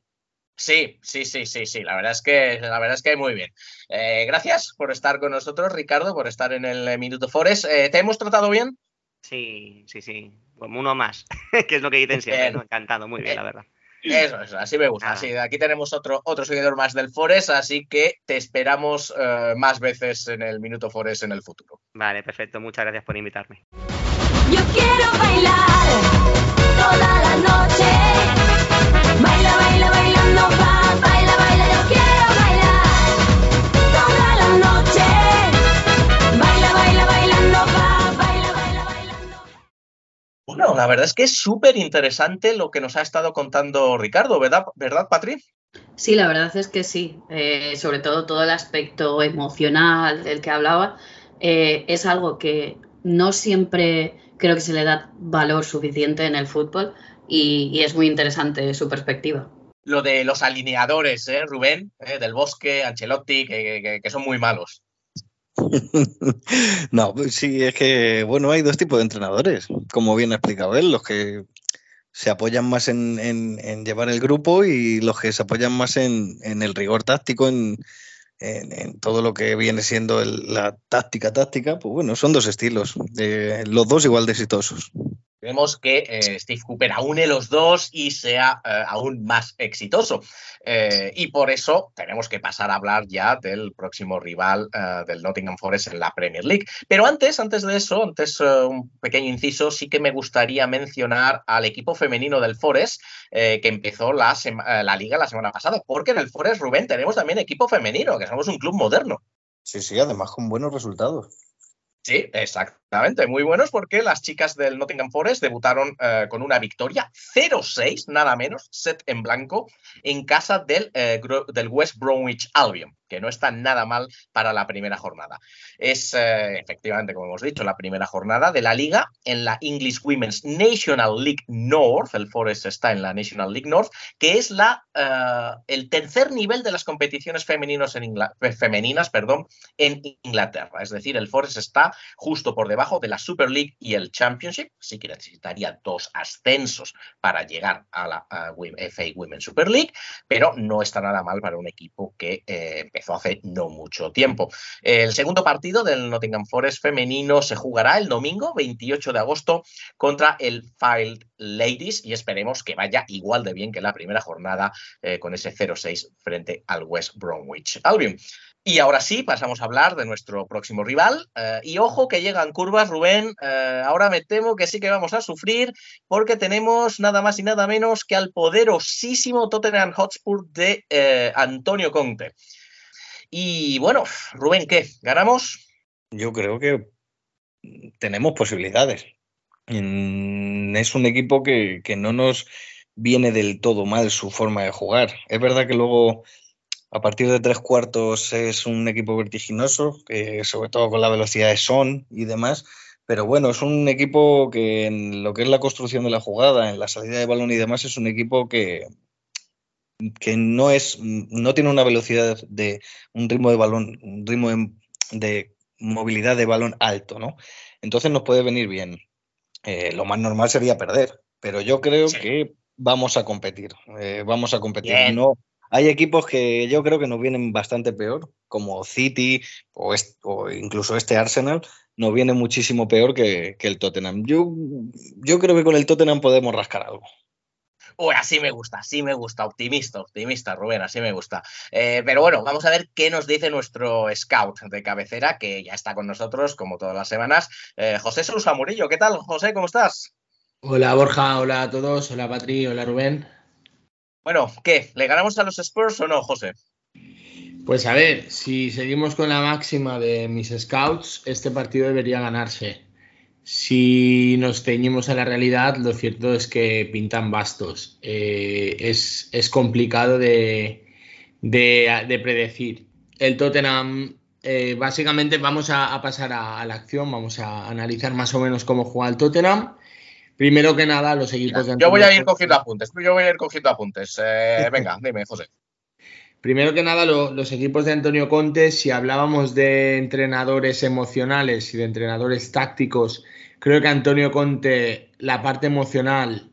S2: Sí, sí, sí, sí, sí, la verdad es que, la verdad es que muy bien. Eh, gracias por estar con nosotros, Ricardo, por estar en el Minuto Forest. Eh, ¿Te hemos tratado bien?
S6: Sí, sí, sí, como uno más, que es lo que dicen siempre. ¿no? Encantado, muy bien, la verdad.
S2: Eso, eso, así me gusta. Así, aquí tenemos otro, otro seguidor más del Forest, así que te esperamos eh, más veces en el Minuto Forest en el futuro.
S6: Vale, perfecto, muchas gracias por invitarme.
S5: Yo quiero bailar toda la noche. Baila, baila, baila, baila. Yo quiero bailar toda la noche. Baila, baila, bailando, va, baila, baila, bailando.
S2: Bueno, la verdad es que es súper interesante lo que nos ha estado contando Ricardo, ¿verdad, ¿verdad Patri?
S4: Sí, la verdad es que sí. Eh, sobre todo todo el aspecto emocional del que hablaba eh, es algo que no siempre creo que se le da valor suficiente en el fútbol y, y es muy interesante su perspectiva.
S2: Lo de los alineadores, ¿eh, Rubén? ¿eh? Del Bosque, Ancelotti, que, son muy malos.
S3: No, pues sí, es que, bueno, hay dos tipos de entrenadores, como bien ha explicado él, los que se apoyan más en, en- en llevar el grupo y los que se apoyan más en, en el rigor táctico, en, todo lo que viene siendo la táctica táctica, pues bueno, son dos estilos, eh, los dos igual de exitosos.
S2: Queremos que eh, Steve Cooper aúne los dos y sea eh, aún más exitoso. Eh, y por eso tenemos que pasar a hablar ya del próximo rival del Nottingham Forest en la Premier League. Pero antes, antes de eso, antes un pequeño inciso, sí que me gustaría mencionar al equipo femenino del Forest que empezó la liga la semana pasada. Porque en el Forest, Rubén, tenemos también equipo femenino, que somos un club moderno.
S3: Sí, sí, además con buenos resultados.
S2: Sí, exactamente, muy buenos porque las chicas del Nottingham Forest debutaron eh, con una victoria 0-6, nada menos, set en blanco, en casa del, eh, del West Bromwich Albion, que no está nada mal para la primera jornada. Es eh, efectivamente, como hemos dicho, la primera jornada de la liga en la English Women's National League North, el Forest está en la National League North, que es la, eh, el tercer nivel de las competiciones Ingla- femeninas en Inglaterra. Es decir, el Forest está justo por debajo de la Super League y el Championship, así que necesitaría dos ascensos para llegar a la FA Women's Super League, pero no está nada mal para un equipo que eh, hace no mucho tiempo. El segundo partido del Nottingham Forest femenino se jugará el domingo 28 de agosto contra el Filed Ladies y esperemos que vaya igual de bien que la primera jornada eh, con ese 0-6 frente al West Bromwich Albion. Y ahora sí, pasamos a hablar de nuestro próximo rival. eh, y ojo que llegan curvas, Rubén. eh, ahora me temo que sí que vamos a sufrir porque tenemos nada más y nada menos que al poderosísimo Tottenham Hotspur de Antonio Conte. Y bueno, Rubén, ¿qué? ¿Ganamos?
S3: Yo creo que tenemos posibilidades. Es un equipo que, que no nos viene del todo mal su forma de jugar. Es verdad que luego, a partir de tres cuartos, es un equipo vertiginoso, que sobre todo con la velocidad de Son y demás. Pero bueno, es un equipo que en lo que es la construcción de la jugada, en la salida de balón y demás, es un equipo que, que no es, no tiene una velocidad de un ritmo de balón, un ritmo de, de movilidad de balón alto, ¿no? Entonces nos puede venir bien. Eh, lo más normal sería perder, pero yo creo
S2: Sí.
S3: que vamos a competir. eh, vamos a competir.
S2: Bien.
S3: No, hay equipos que yo creo que nos vienen bastante peor, como City o, o incluso este Arsenal, nos viene muchísimo peor que, que el Tottenham. Yo, yo creo que con el Tottenham podemos rascar algo.
S2: Uy, así me gusta, así me gusta. Optimista, optimista, Rubén, así me gusta. Eh, pero bueno, vamos a ver qué nos dice nuestro scout de cabecera, que ya está con nosotros, como todas las semanas. Eh, José Sousa Murillo, ¿qué tal, José? ¿Cómo estás?
S7: Hola Borja, hola a todos, hola Patri, hola Rubén.
S2: Bueno, ¿qué? ¿Le ganamos a los Spurs o no, José?
S7: Pues a ver, si seguimos con la máxima de mis scouts, este partido debería ganarse. Si nos ceñimos a la realidad, lo cierto es que pintan bastos. Eh, es, es complicado de, de- de predecir. El Tottenham, eh, básicamente vamos a, a pasar a, a la acción, vamos a analizar más o menos cómo juega el Tottenham. Primero que nada, los equipos de
S2: Yo voy a ir cogiendo apuntes. Yo voy a ir cogiendo apuntes. Eh, venga, dime, José.
S7: Primero que nada, lo- los equipos de Antonio Conte, si hablábamos de entrenadores emocionales y de entrenadores tácticos, creo que Antonio Conte, la parte emocional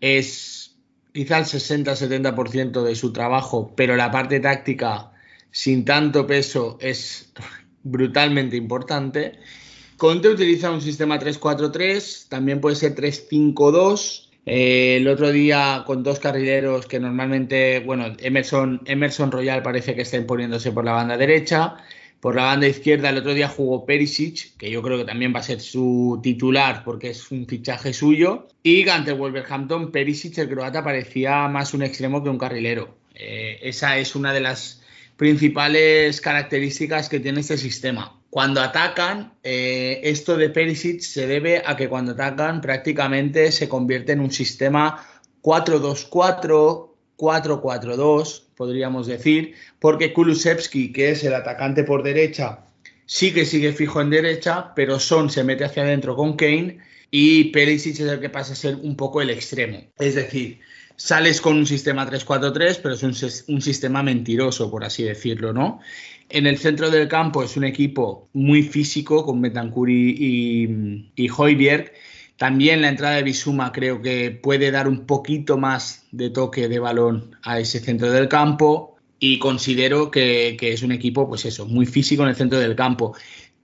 S7: es quizá el 60-70% de su trabajo, pero la parte táctica, sin tanto peso, es brutalmente importante. Conte utiliza un sistema 3-4-3, también puede ser 3-5-2. Eh, el otro día con dos carrileros que normalmente, bueno, Emerson, Emerson Royal parece que está imponiéndose por la banda derecha. Por la banda izquierda el otro día jugó Perisic, que yo creo que también va a ser su titular porque es un fichaje suyo. Y ante Wolverhampton, Perisic, el croata, parecía más un extremo que un carrilero. Eh, esa es una de las principales características que tiene este sistema. Cuando atacan, eh, esto de Perisic se debe a que cuando atacan prácticamente se convierte en un sistema 4-2-4, 4-4-2, podríamos decir, porque Kulusevski, que es el atacante por derecha, sí que sigue fijo en derecha, pero Son se mete hacia adentro con Kane y Perisic es el que pasa a ser un poco el extremo. Es decir, sales con un sistema 3-4-3, pero es un, sis- un sistema mentiroso, por así decirlo, ¿no? En el centro del campo es un equipo muy físico con Bentancur y, y. También la entrada de Bisuma creo que puede dar un poquito más de toque de balón a ese centro del campo y considero que, que es un equipo, pues eso, muy físico en el centro del campo.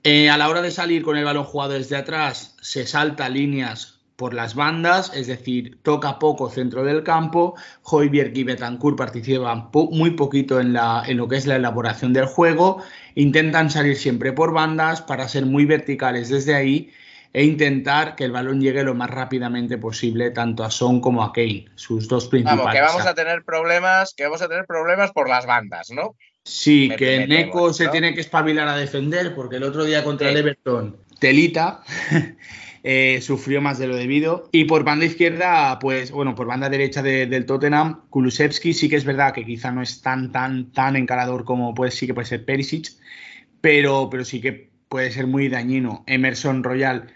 S7: Eh, a la hora de salir con el balón jugado desde atrás, se salta líneas por las bandas, es decir, toca poco centro del campo. Hoiberg y Betancourt participan po muy poquito en, la, en lo que es la elaboración del juego. Intentan salir siempre por bandas para ser muy verticales desde ahí e intentar que el balón llegue lo más rápidamente posible tanto a Son como a Kane, sus dos principales.
S2: Vamos, que vamos a tener problemas, que vamos a tener problemas por las bandas, ¿no?
S7: Sí,
S2: Me-
S7: que
S2: me
S7: Neko se
S2: ¿no?
S7: tiene que espabilar a defender porque el otro día contra
S2: Sí.
S7: el Everton, Telita eh, sufrió más de lo debido. Y por banda izquierda, pues bueno, por banda derecha de- del Tottenham, Kulusevski sí que es verdad que quizá no es tan, tan, tan encarador como pues, sí que puede ser Perisic, pero, pero sí que puede ser muy dañino. Emerson Royal,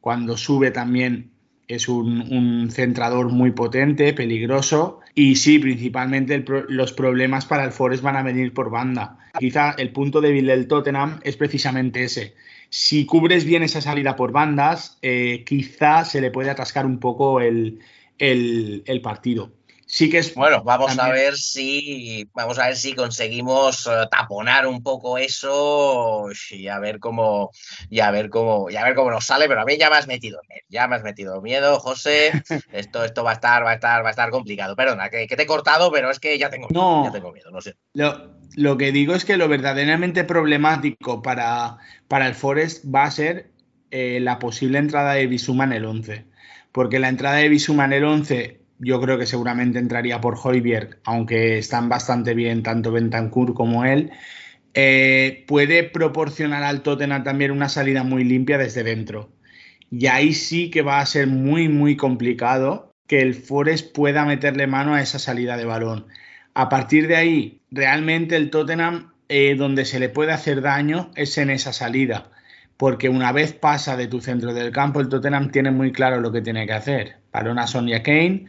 S7: cuando sube también es un, un centrador muy potente, peligroso. Y sí, principalmente los problemas para el Forest van a venir por banda. Quizá el punto débil del Tottenham es precisamente ese. Si cubres bien esa salida por bandas, eh, quizá se le puede atascar un poco el, el- el partido. Sí que es
S2: Bueno, vamos a ver si vamos a ver si conseguimos eh, taponar un poco eso y a ver cómo y a ver cómo y a ver cómo nos sale, pero a mí ya me has metido miedo, ya me has metido miedo, José. Esto esto va a estar va a estar va a estar complicado. Perdona, que, que te he cortado, pero es que ya tengo miedo,
S7: No.
S2: ya tengo miedo, no sé.
S7: Lo, lo que digo es que lo verdaderamente problemático para, para el Forest va a ser eh, la posible entrada de Bisuma en el 11. Porque la entrada de Bisuma en el 11 yo creo que seguramente entraría por Hoiberg, aunque están bastante bien tanto Bentancur como él. eh, puede proporcionar al Tottenham también una salida muy limpia desde dentro. Y ahí sí que va a ser muy, muy complicado que el Forest pueda meterle mano a esa salida de balón. A partir de ahí, realmente el Tottenham, eh, donde se le puede hacer daño es en esa salida. Porque una vez pasa de tu centro del campo, el Tottenham tiene muy claro lo que tiene que hacer. Balón a Sonia Kane,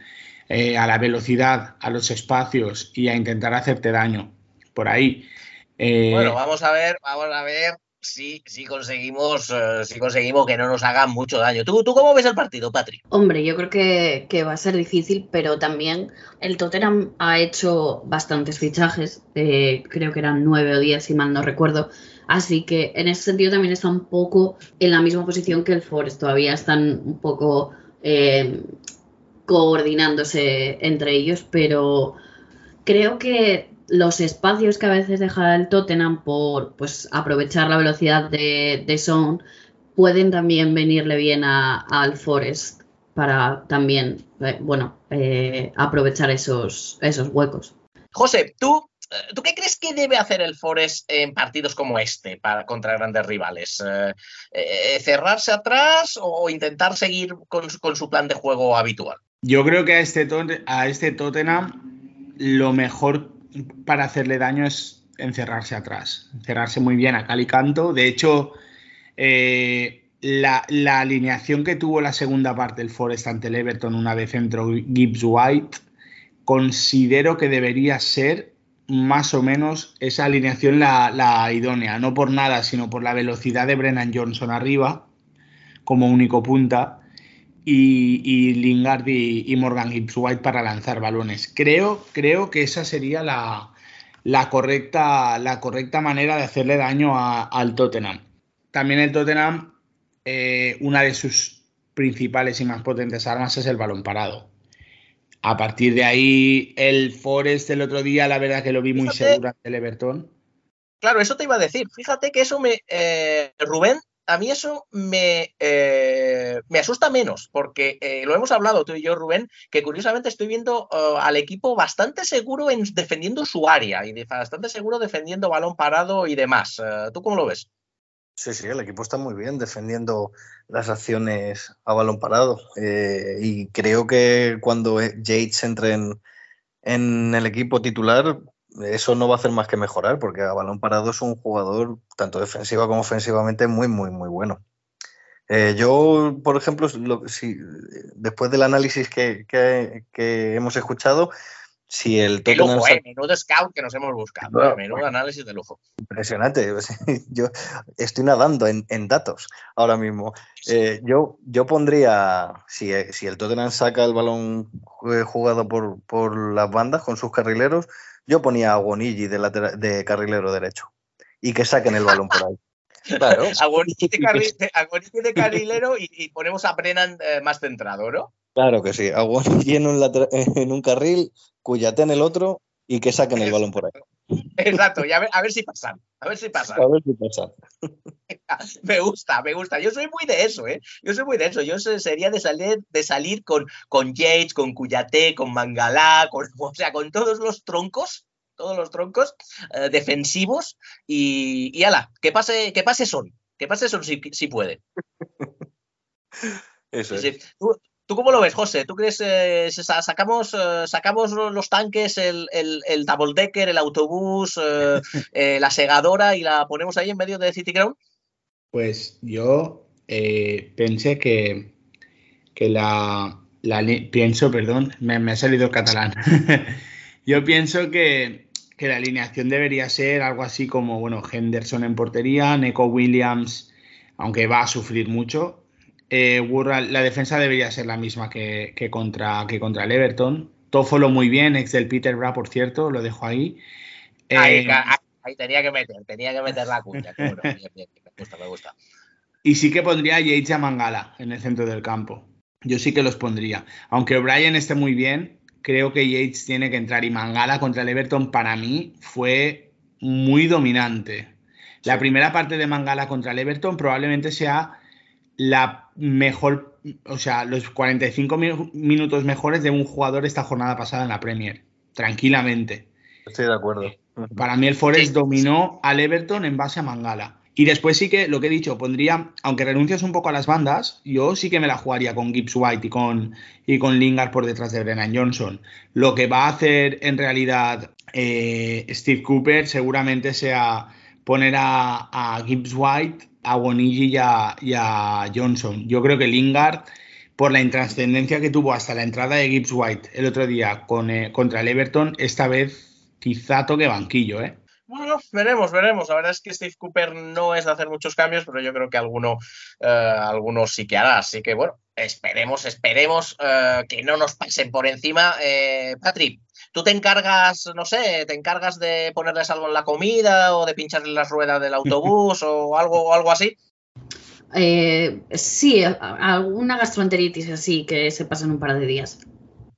S7: eh, a la velocidad, a los espacios y a intentar hacerte daño. Por ahí. Eh,
S2: Bueno, vamos a ver, vamos a ver si, si conseguimos eh, si conseguimos que no nos hagan mucho daño. ¿Tú, tú cómo ves el partido, Patri?
S4: Hombre, yo creo que, que va a ser difícil, pero también el Tottenham ha hecho bastantes fichajes, eh, creo que eran nueve o diez, si mal no recuerdo. Así que en ese sentido también está un poco en la misma posición que el Forest, todavía están un poco eh, coordinándose entre ellos, pero creo que los espacios que a veces deja el Tottenham por pues, aprovechar la velocidad de, de Son pueden también venirle bien a- al Forest para también, eh, bueno, eh, aprovechar esos, esos huecos.
S2: José, ¿tú, ¿tú qué crees que debe hacer el Forest en partidos como este para, contra grandes rivales? Eh, eh, ¿Cerrarse atrás o intentar seguir con, su- plan de juego habitual?
S7: Yo creo que a este, a este Tottenham lo mejor para hacerle daño es encerrarse atrás, encerrarse muy bien a cal y canto. De hecho, eh, la, la alineación que tuvo la segunda parte del Forest ante el Everton una vez entró Gibbs White, considero que debería ser más o menos esa alineación la, la idónea, no por nada, sino por la velocidad de Brennan Johnson arriba como único punta y, y Lingard y, Morgan Gibbs White para lanzar balones. Creo, creo que esa sería la, la correcta, la correcta manera de hacerle daño a- al Tottenham. También el Tottenham, eh, una de sus principales y más potentes armas es el balón parado. A partir de ahí, el Forest el otro día, la verdad que lo vi muy
S2: Fíjate.
S7: seguro ante el Everton.
S2: Claro, eso te iba a decir. Fíjate que eso me. eh, Rubén, a mí eso me, eh, me asusta menos, porque eh, lo hemos hablado tú y yo, Rubén, que curiosamente estoy viendo eh, al equipo bastante seguro en defendiendo su área y bastante seguro defendiendo balón parado y demás. ¿Tú cómo lo ves?
S3: Sí, sí, el equipo está muy bien defendiendo las acciones a balón parado. Eh, y creo que cuando eh, Yates entre en, en el equipo titular, eso no va a hacer más que mejorar, porque a balón parado es un jugador, tanto defensiva como ofensivamente, muy, muy, muy bueno. Eh, yo, por ejemplo, lo- si, después del análisis que- que hemos escuchado, si el Tottenham
S2: lujo,
S3: sa-
S2: ¿eh? Menudo scout que nos hemos buscado.
S3: Bueno,
S2: eh, Menudo análisis de lujo.
S3: Impresionante. Yo estoy nadando en, en datos ahora mismo. Eh, yo, yo pondría, si, eh, si el Tottenham saca el balón jugado por, por las bandas con sus carrileros, yo ponía a Gonigi de, latera- de carrilero derecho y que saquen el balón por ahí. Claro.
S2: Agoniti de, carri- de- Agoniti de carrilero y, y ponemos a Brennan eh, más centrado, ¿no?
S3: Claro que sí. Aguanti en un, en un carril, Cuyate en el otro y que saquen el balón por ahí.
S2: Exacto, y a ver, a ver si pasan. A ver si pasan.
S3: A ver si pasa.
S2: Me gusta, me gusta. Yo soy muy de eso, ¿eh? Yo soy muy de eso. Yo se- sería de salir, de salir con, con Yates, con Cuyate, con Mangalá, con, o sea, con todos los troncos, todos los troncos eh, defensivos y, y ala, que pase, que pase son. Que pase son si, si puede.
S3: Eso
S2: Sí,
S3: es.
S2: sí. ¿Tú, tú cómo lo ves, José? ¿Tú crees eh, sacamos, eh, sacamos los tanques, el, el, el double decker, el autobús, eh, eh, la segadora y la ponemos ahí en medio de City Ground?
S7: Pues yo pensé que, que la, pienso, perdón, me, me ha salido catalán. yo pienso que, que la alineación debería ser algo así como, bueno, Henderson en portería, Neko Williams, aunque va a sufrir mucho. Eh, la defensa debería ser la misma que, que contra, que contra el Everton. Toffolo muy bien, ex del Peterborough, por cierto, lo dejo ahí.
S2: Ahí,
S7: Eh,
S2: ahí- ahí tenía que meter, tenía que meter la cuña. bueno, me gusta, me gusta.
S7: Y sí que pondría a Yates y a Mangala en el centro del campo. Yo sí que los pondría. Aunque O'Brien esté muy bien, creo que Yates tiene que entrar. Y Mangala contra el Everton para mí fue muy dominante. La primera parte de Mangala contra el Everton probablemente sea la mejor, o sea, los 45 mi- minutos mejores de un jugador esta jornada pasada en la Premier. Tranquilamente.
S3: Estoy de acuerdo.
S7: Para mí el Forest
S2: Sí.
S7: dominó al Everton en base a Mangala. Y después sí que, lo que he dicho, pondría, aunque renuncias un poco a las bandas, yo sí que me la jugaría con Gibbs White y con, y con Lingard por detrás de Brennan Johnson. Lo que va a hacer en realidad eh, Steve Cooper seguramente sea poner a, a Gibbs White, a Bonigi y a, Johnson. Yo creo que Lingard, por la intrascendencia que tuvo hasta la entrada de Gibbs White el otro día eh, contra el Everton, esta vez quizá toque banquillo, ¿eh?
S2: Bueno, veremos, veremos. La verdad es que Steve Cooper no es de hacer muchos cambios, pero yo creo que alguno, eh, algunos sí que hará. Así que bueno, esperemos, esperemos eh, que no nos pasen por encima. Eh, Patri, ¿tú te encargas, no sé, te encargas de ponerles algo en la comida o de pincharle las ruedas del autobús o algo, o algo así?
S4: Eh, sí, alguna gastroenteritis así que se pasa en un par de días.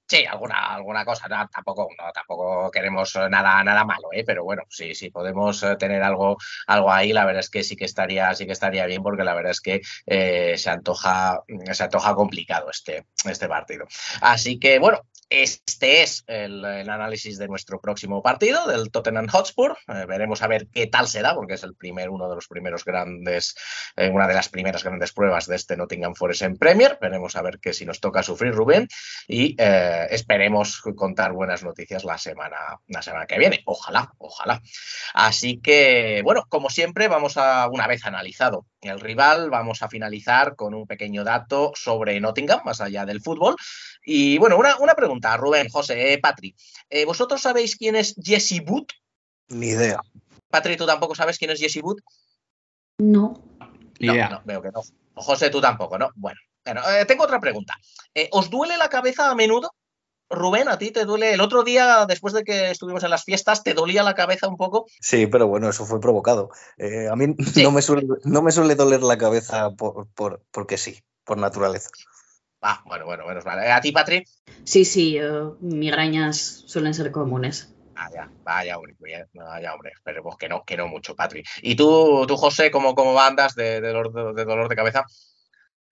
S2: Sí, alguna, alguna cosa, no, tampoco, no, tampoco queremos nada, nada malo, ¿eh? pero bueno, sí, sí podemos eh, tener algo, algo ahí, la verdad es que sí que estaría, sí que estaría bien, porque la verdad es que eh, se antoja, se antoja complicado este, este partido. Así que bueno, este es el, análisis de nuestro próximo partido, del Tottenham Hotspur. Eh, veremos a ver qué tal será, porque es el primer, uno de los primeros grandes, eh, una de las primeras grandes pruebas de este Nottingham Forest en Premier. Veremos a ver que si nos toca sufrir Rubén y eh, esperemos contar buenas noticias la semana, la semana que viene. Ojalá, ojalá. Así que, bueno, como siempre, vamos a, una vez analizado el rival, vamos a finalizar con un pequeño dato sobre Nottingham, más allá del fútbol. Y bueno, una, una pregunta, Rubén, José, eh, Patri. Eh, ¿Vosotros sabéis quién es Jesse Wood?
S3: Ni idea.
S2: Patri, ¿tú tampoco sabes quién es Jesse Wood?
S4: No.
S2: No, no, veo que no. José, tú tampoco, ¿no? Bueno, bueno, eh, tengo otra pregunta. Eh, ¿Os duele la cabeza a menudo? Rubén, ¿a ti te duele? El otro día, después de que estuvimos en las fiestas, ¿te dolía la cabeza un poco?
S3: Sí, pero bueno, eso fue provocado. Eh, a mí
S2: Sí.
S3: no, me suele, no me suele doler la cabeza por, por- porque sí, por naturaleza.
S2: Ah, bueno, bueno, menos mal. Eh, ¿A ti, Patri?
S4: Sí, sí, eh, migrañas suelen ser comunes.
S2: Vaya, vaya, hombre, vaya, hombre, esperemos que no, que no mucho, Patri. ¿Y tú, tú José, cómo, cómo andas de, de dolor, de dolor de cabeza?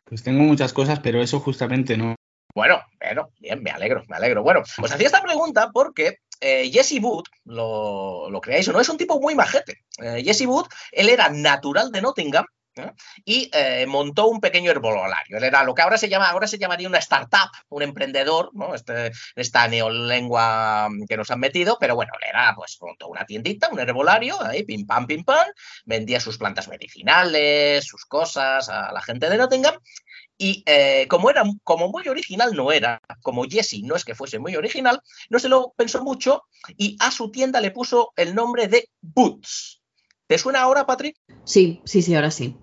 S7: Pues tengo muchas cosas, pero eso justamente no.
S2: Bueno, bueno, bien, me alegro, me alegro. Bueno, os hacía esta pregunta porque eh, Jesse Wood, lo, lo creáis o no, es un tipo muy majete. Eh, Jesse Wood, él era natural de Nottingham ¿eh? y montó un pequeño herbolario. Él era lo que ahora se llama, ahora se llamaría una startup, un emprendedor, ¿no? Este, esta neolengua que nos han metido, pero bueno, él era, pues, montó una tiendita, un herbolario, ahí, pim pam, pim pam, vendía sus plantas medicinales, sus cosas a la gente de Nottingham. Y eh, como era como muy original no era, como Jesse no es que fuese muy original, no se lo pensó mucho y a su tienda le puso el nombre de Boots. ¿Te suena ahora, Patrick?
S4: Sí, sí, sí, ahora sí.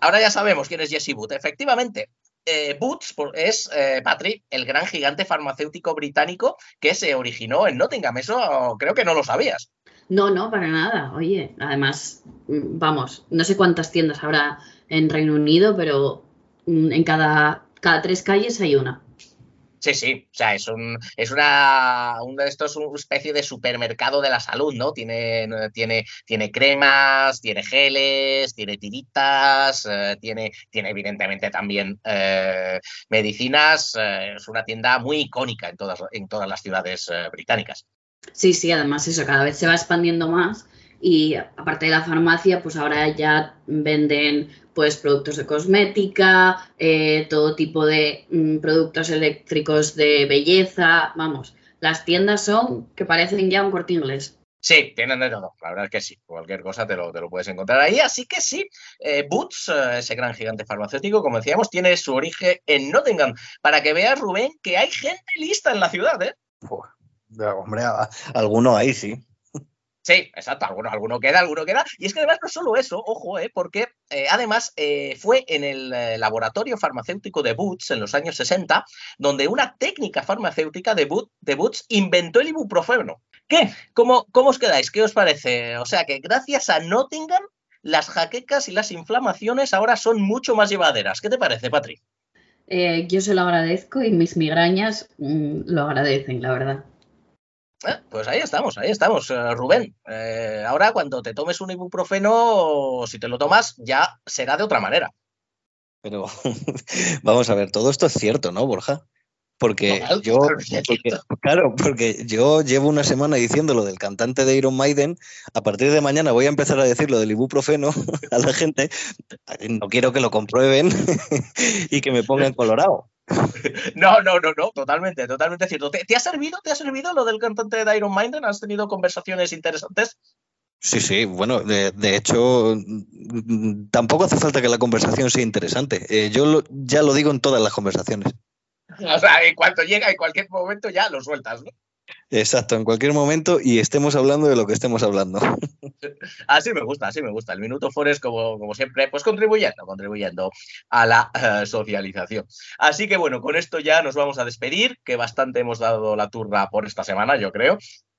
S2: Ahora ya sabemos quién es Jesse Boots. Efectivamente, eh, Boots es, eh, Patrick, el gran gigante farmacéutico británico que se originó en Nottingham. Eso creo que no lo sabías.
S4: No, no, para nada. Oye, además, mm, vamos, no sé cuántas tiendas habrá en Reino Unido, pero en cada, cada tres calles hay una.
S2: Sí, sí, o sea, es un, es una, un de estos, una especie de supermercado de la salud, ¿no? Tiene, tiene, tiene cremas, tiene geles, tiene tiritas, eh, tiene, tiene evidentemente también eh, medicinas. eh, es una tienda muy icónica en todas, en todas las ciudades británicas.
S4: Sí, sí, además eso, cada vez se va expandiendo más y aparte de la farmacia, pues ahora ya venden pues productos de cosmética, eh, todo tipo de mm, productos eléctricos de belleza, vamos, las tiendas son que parecen ya un corte inglés.
S2: Sí, tienen de todo, la verdad es que sí, cualquier cosa te lo, te lo puedes encontrar ahí, así que sí, eh, Boots, eh, ese gran gigante farmacéutico, como decíamos, tiene su origen en Nottingham, para que veas, Rubén, que hay gente lista en la ciudad, ¿eh?
S3: Hombre, alguno ahí sí.
S2: Sí, exacto, alguno, alguno queda, alguno queda. Y es que además no solo eso, ojo, eh, porque eh, además eh, fue en el eh, laboratorio farmacéutico de Boots en los años 60, donde una técnica farmacéutica de, Boot- de Boots inventó el ibuprofeno. ¿Qué? ¿Cómo, ¿Cómo os quedáis? ¿Qué os parece? O sea que gracias a Nottingham, las jaquecas y las inflamaciones ahora son mucho más llevaderas. ¿Qué te parece, Patrick?
S4: Eh, yo se lo agradezco y mis migrañas mm, lo agradecen, la verdad.
S2: Eh, Pues ahí estamos, ahí estamos, eh, Rubén. Eh, ahora cuando te tomes un ibuprofeno, si te lo tomas, ya será de otra manera.
S3: Pero vamos a ver, todo esto es cierto, ¿no, Borja? Porque yo, porque- claro, porque yo llevo una semana diciendo lo del cantante de Iron Maiden, a partir de mañana voy a empezar a decir lo del ibuprofeno a la gente, no quiero que lo comprueben y que me pongan colorado.
S2: No, no, no, no, totalmente, totalmente cierto. ¿Te, te ha servido? ¿Te ha servido lo del cantante de Iron Maiden? ¿Has tenido conversaciones interesantes?
S3: Sí, sí, bueno, de, de hecho, tampoco hace falta que la conversación sea interesante. Eh, yo lo- ya lo digo en todas las conversaciones.
S2: O sea, en cuanto llega, en cualquier momento ya lo sueltas, ¿no?
S3: Exacto, en cualquier momento y estemos hablando de lo que estemos hablando.
S2: Así me gusta, así me gusta. El Minuto Forest, como, como siempre, pues contribuyendo, contribuyendo a la eh, socialización. Así que bueno, con esto ya nos vamos a despedir, que bastante hemos dado la turra por esta semana, yo creo.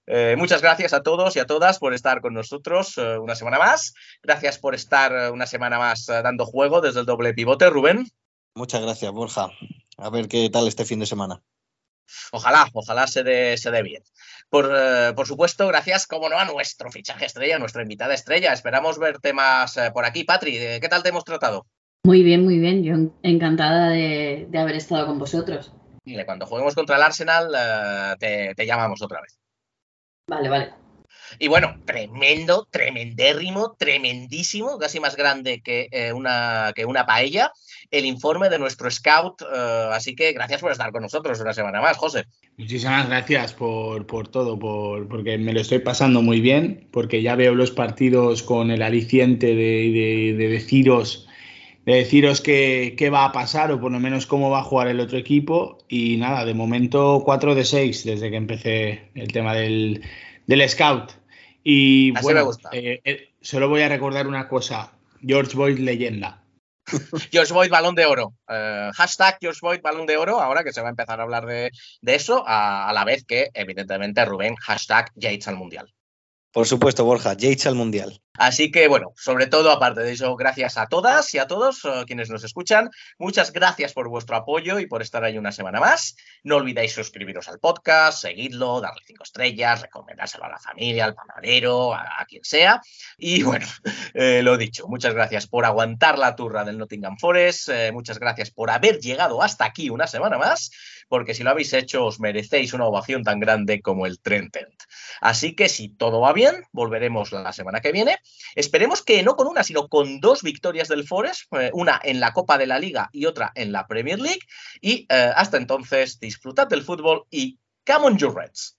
S2: Eh, muchas gracias a todos y a todas por estar con nosotros eh, una semana más. Gracias por estar una semana más eh, dando juego desde el doble pivote, Rubén.
S3: Muchas gracias, Borja. A ver qué tal este fin de semana.
S2: Ojalá, ojalá se dé, se dé bien. Por, eh, por supuesto, gracias, como no, a nuestro fichaje estrella, a nuestra invitada estrella. Esperamos verte más eh, por aquí. Patri, eh, ¿qué tal te hemos tratado?
S4: Muy bien, muy bien. Yo encantada de, de haber estado con vosotros.
S2: Dile, cuando juguemos contra el Arsenal, te, te llamamos otra vez.
S4: Vale, vale.
S2: Y bueno, tremendo, tremendérrimo, tremendísimo, casi más grande que, eh, una, que una paella, el informe de nuestro scout. eh, así que gracias por estar con nosotros una semana más, José.
S7: Muchísimas gracias por, por todo, por, porque me lo estoy pasando muy bien, porque ya veo los partidos con el aliciente de, de- de deciros, de deciros qué, qué va a pasar o por lo menos cómo va a jugar el otro equipo. Y nada, de momento 4 de 6 desde que empecé el tema del, del scout. Y
S2: Así
S7: bueno,
S2: me gusta.
S7: eh, eh, solo voy a recordar una cosa, George Boyd leyenda.
S2: George Boyd Balón de Oro. Eh, hashtag George Boyd Balón de Oro, ahora que se va a empezar a hablar de, eso, a, a la vez que, evidentemente, Rubén, hashtag Yates al Mundial.
S3: Por supuesto, Borja, Yates al Mundial.
S2: Así que, bueno, sobre todo, aparte de eso, gracias a todas y a todos eh, quienes nos escuchan. Muchas gracias por vuestro apoyo y por estar ahí una semana más. No olvidéis suscribiros al podcast, seguidlo, darle cinco estrellas, recomendárselo a la familia, al panadero, a, quien sea. Y bueno, eh, lo dicho, muchas gracias por aguantar la turra del Nottingham Forest. eh, muchas gracias por haber llegado hasta aquí una semana más, porque si lo habéis hecho, os merecéis una ovación tan grande como el Trent End. Así que si todo va bien, volveremos la semana que viene. Esperemos que no con una, sino con dos victorias del Forest, eh, una en la Copa de la Liga y otra en la Premier League. Y eh, hasta entonces, disfrutad del fútbol y come on, you Reds.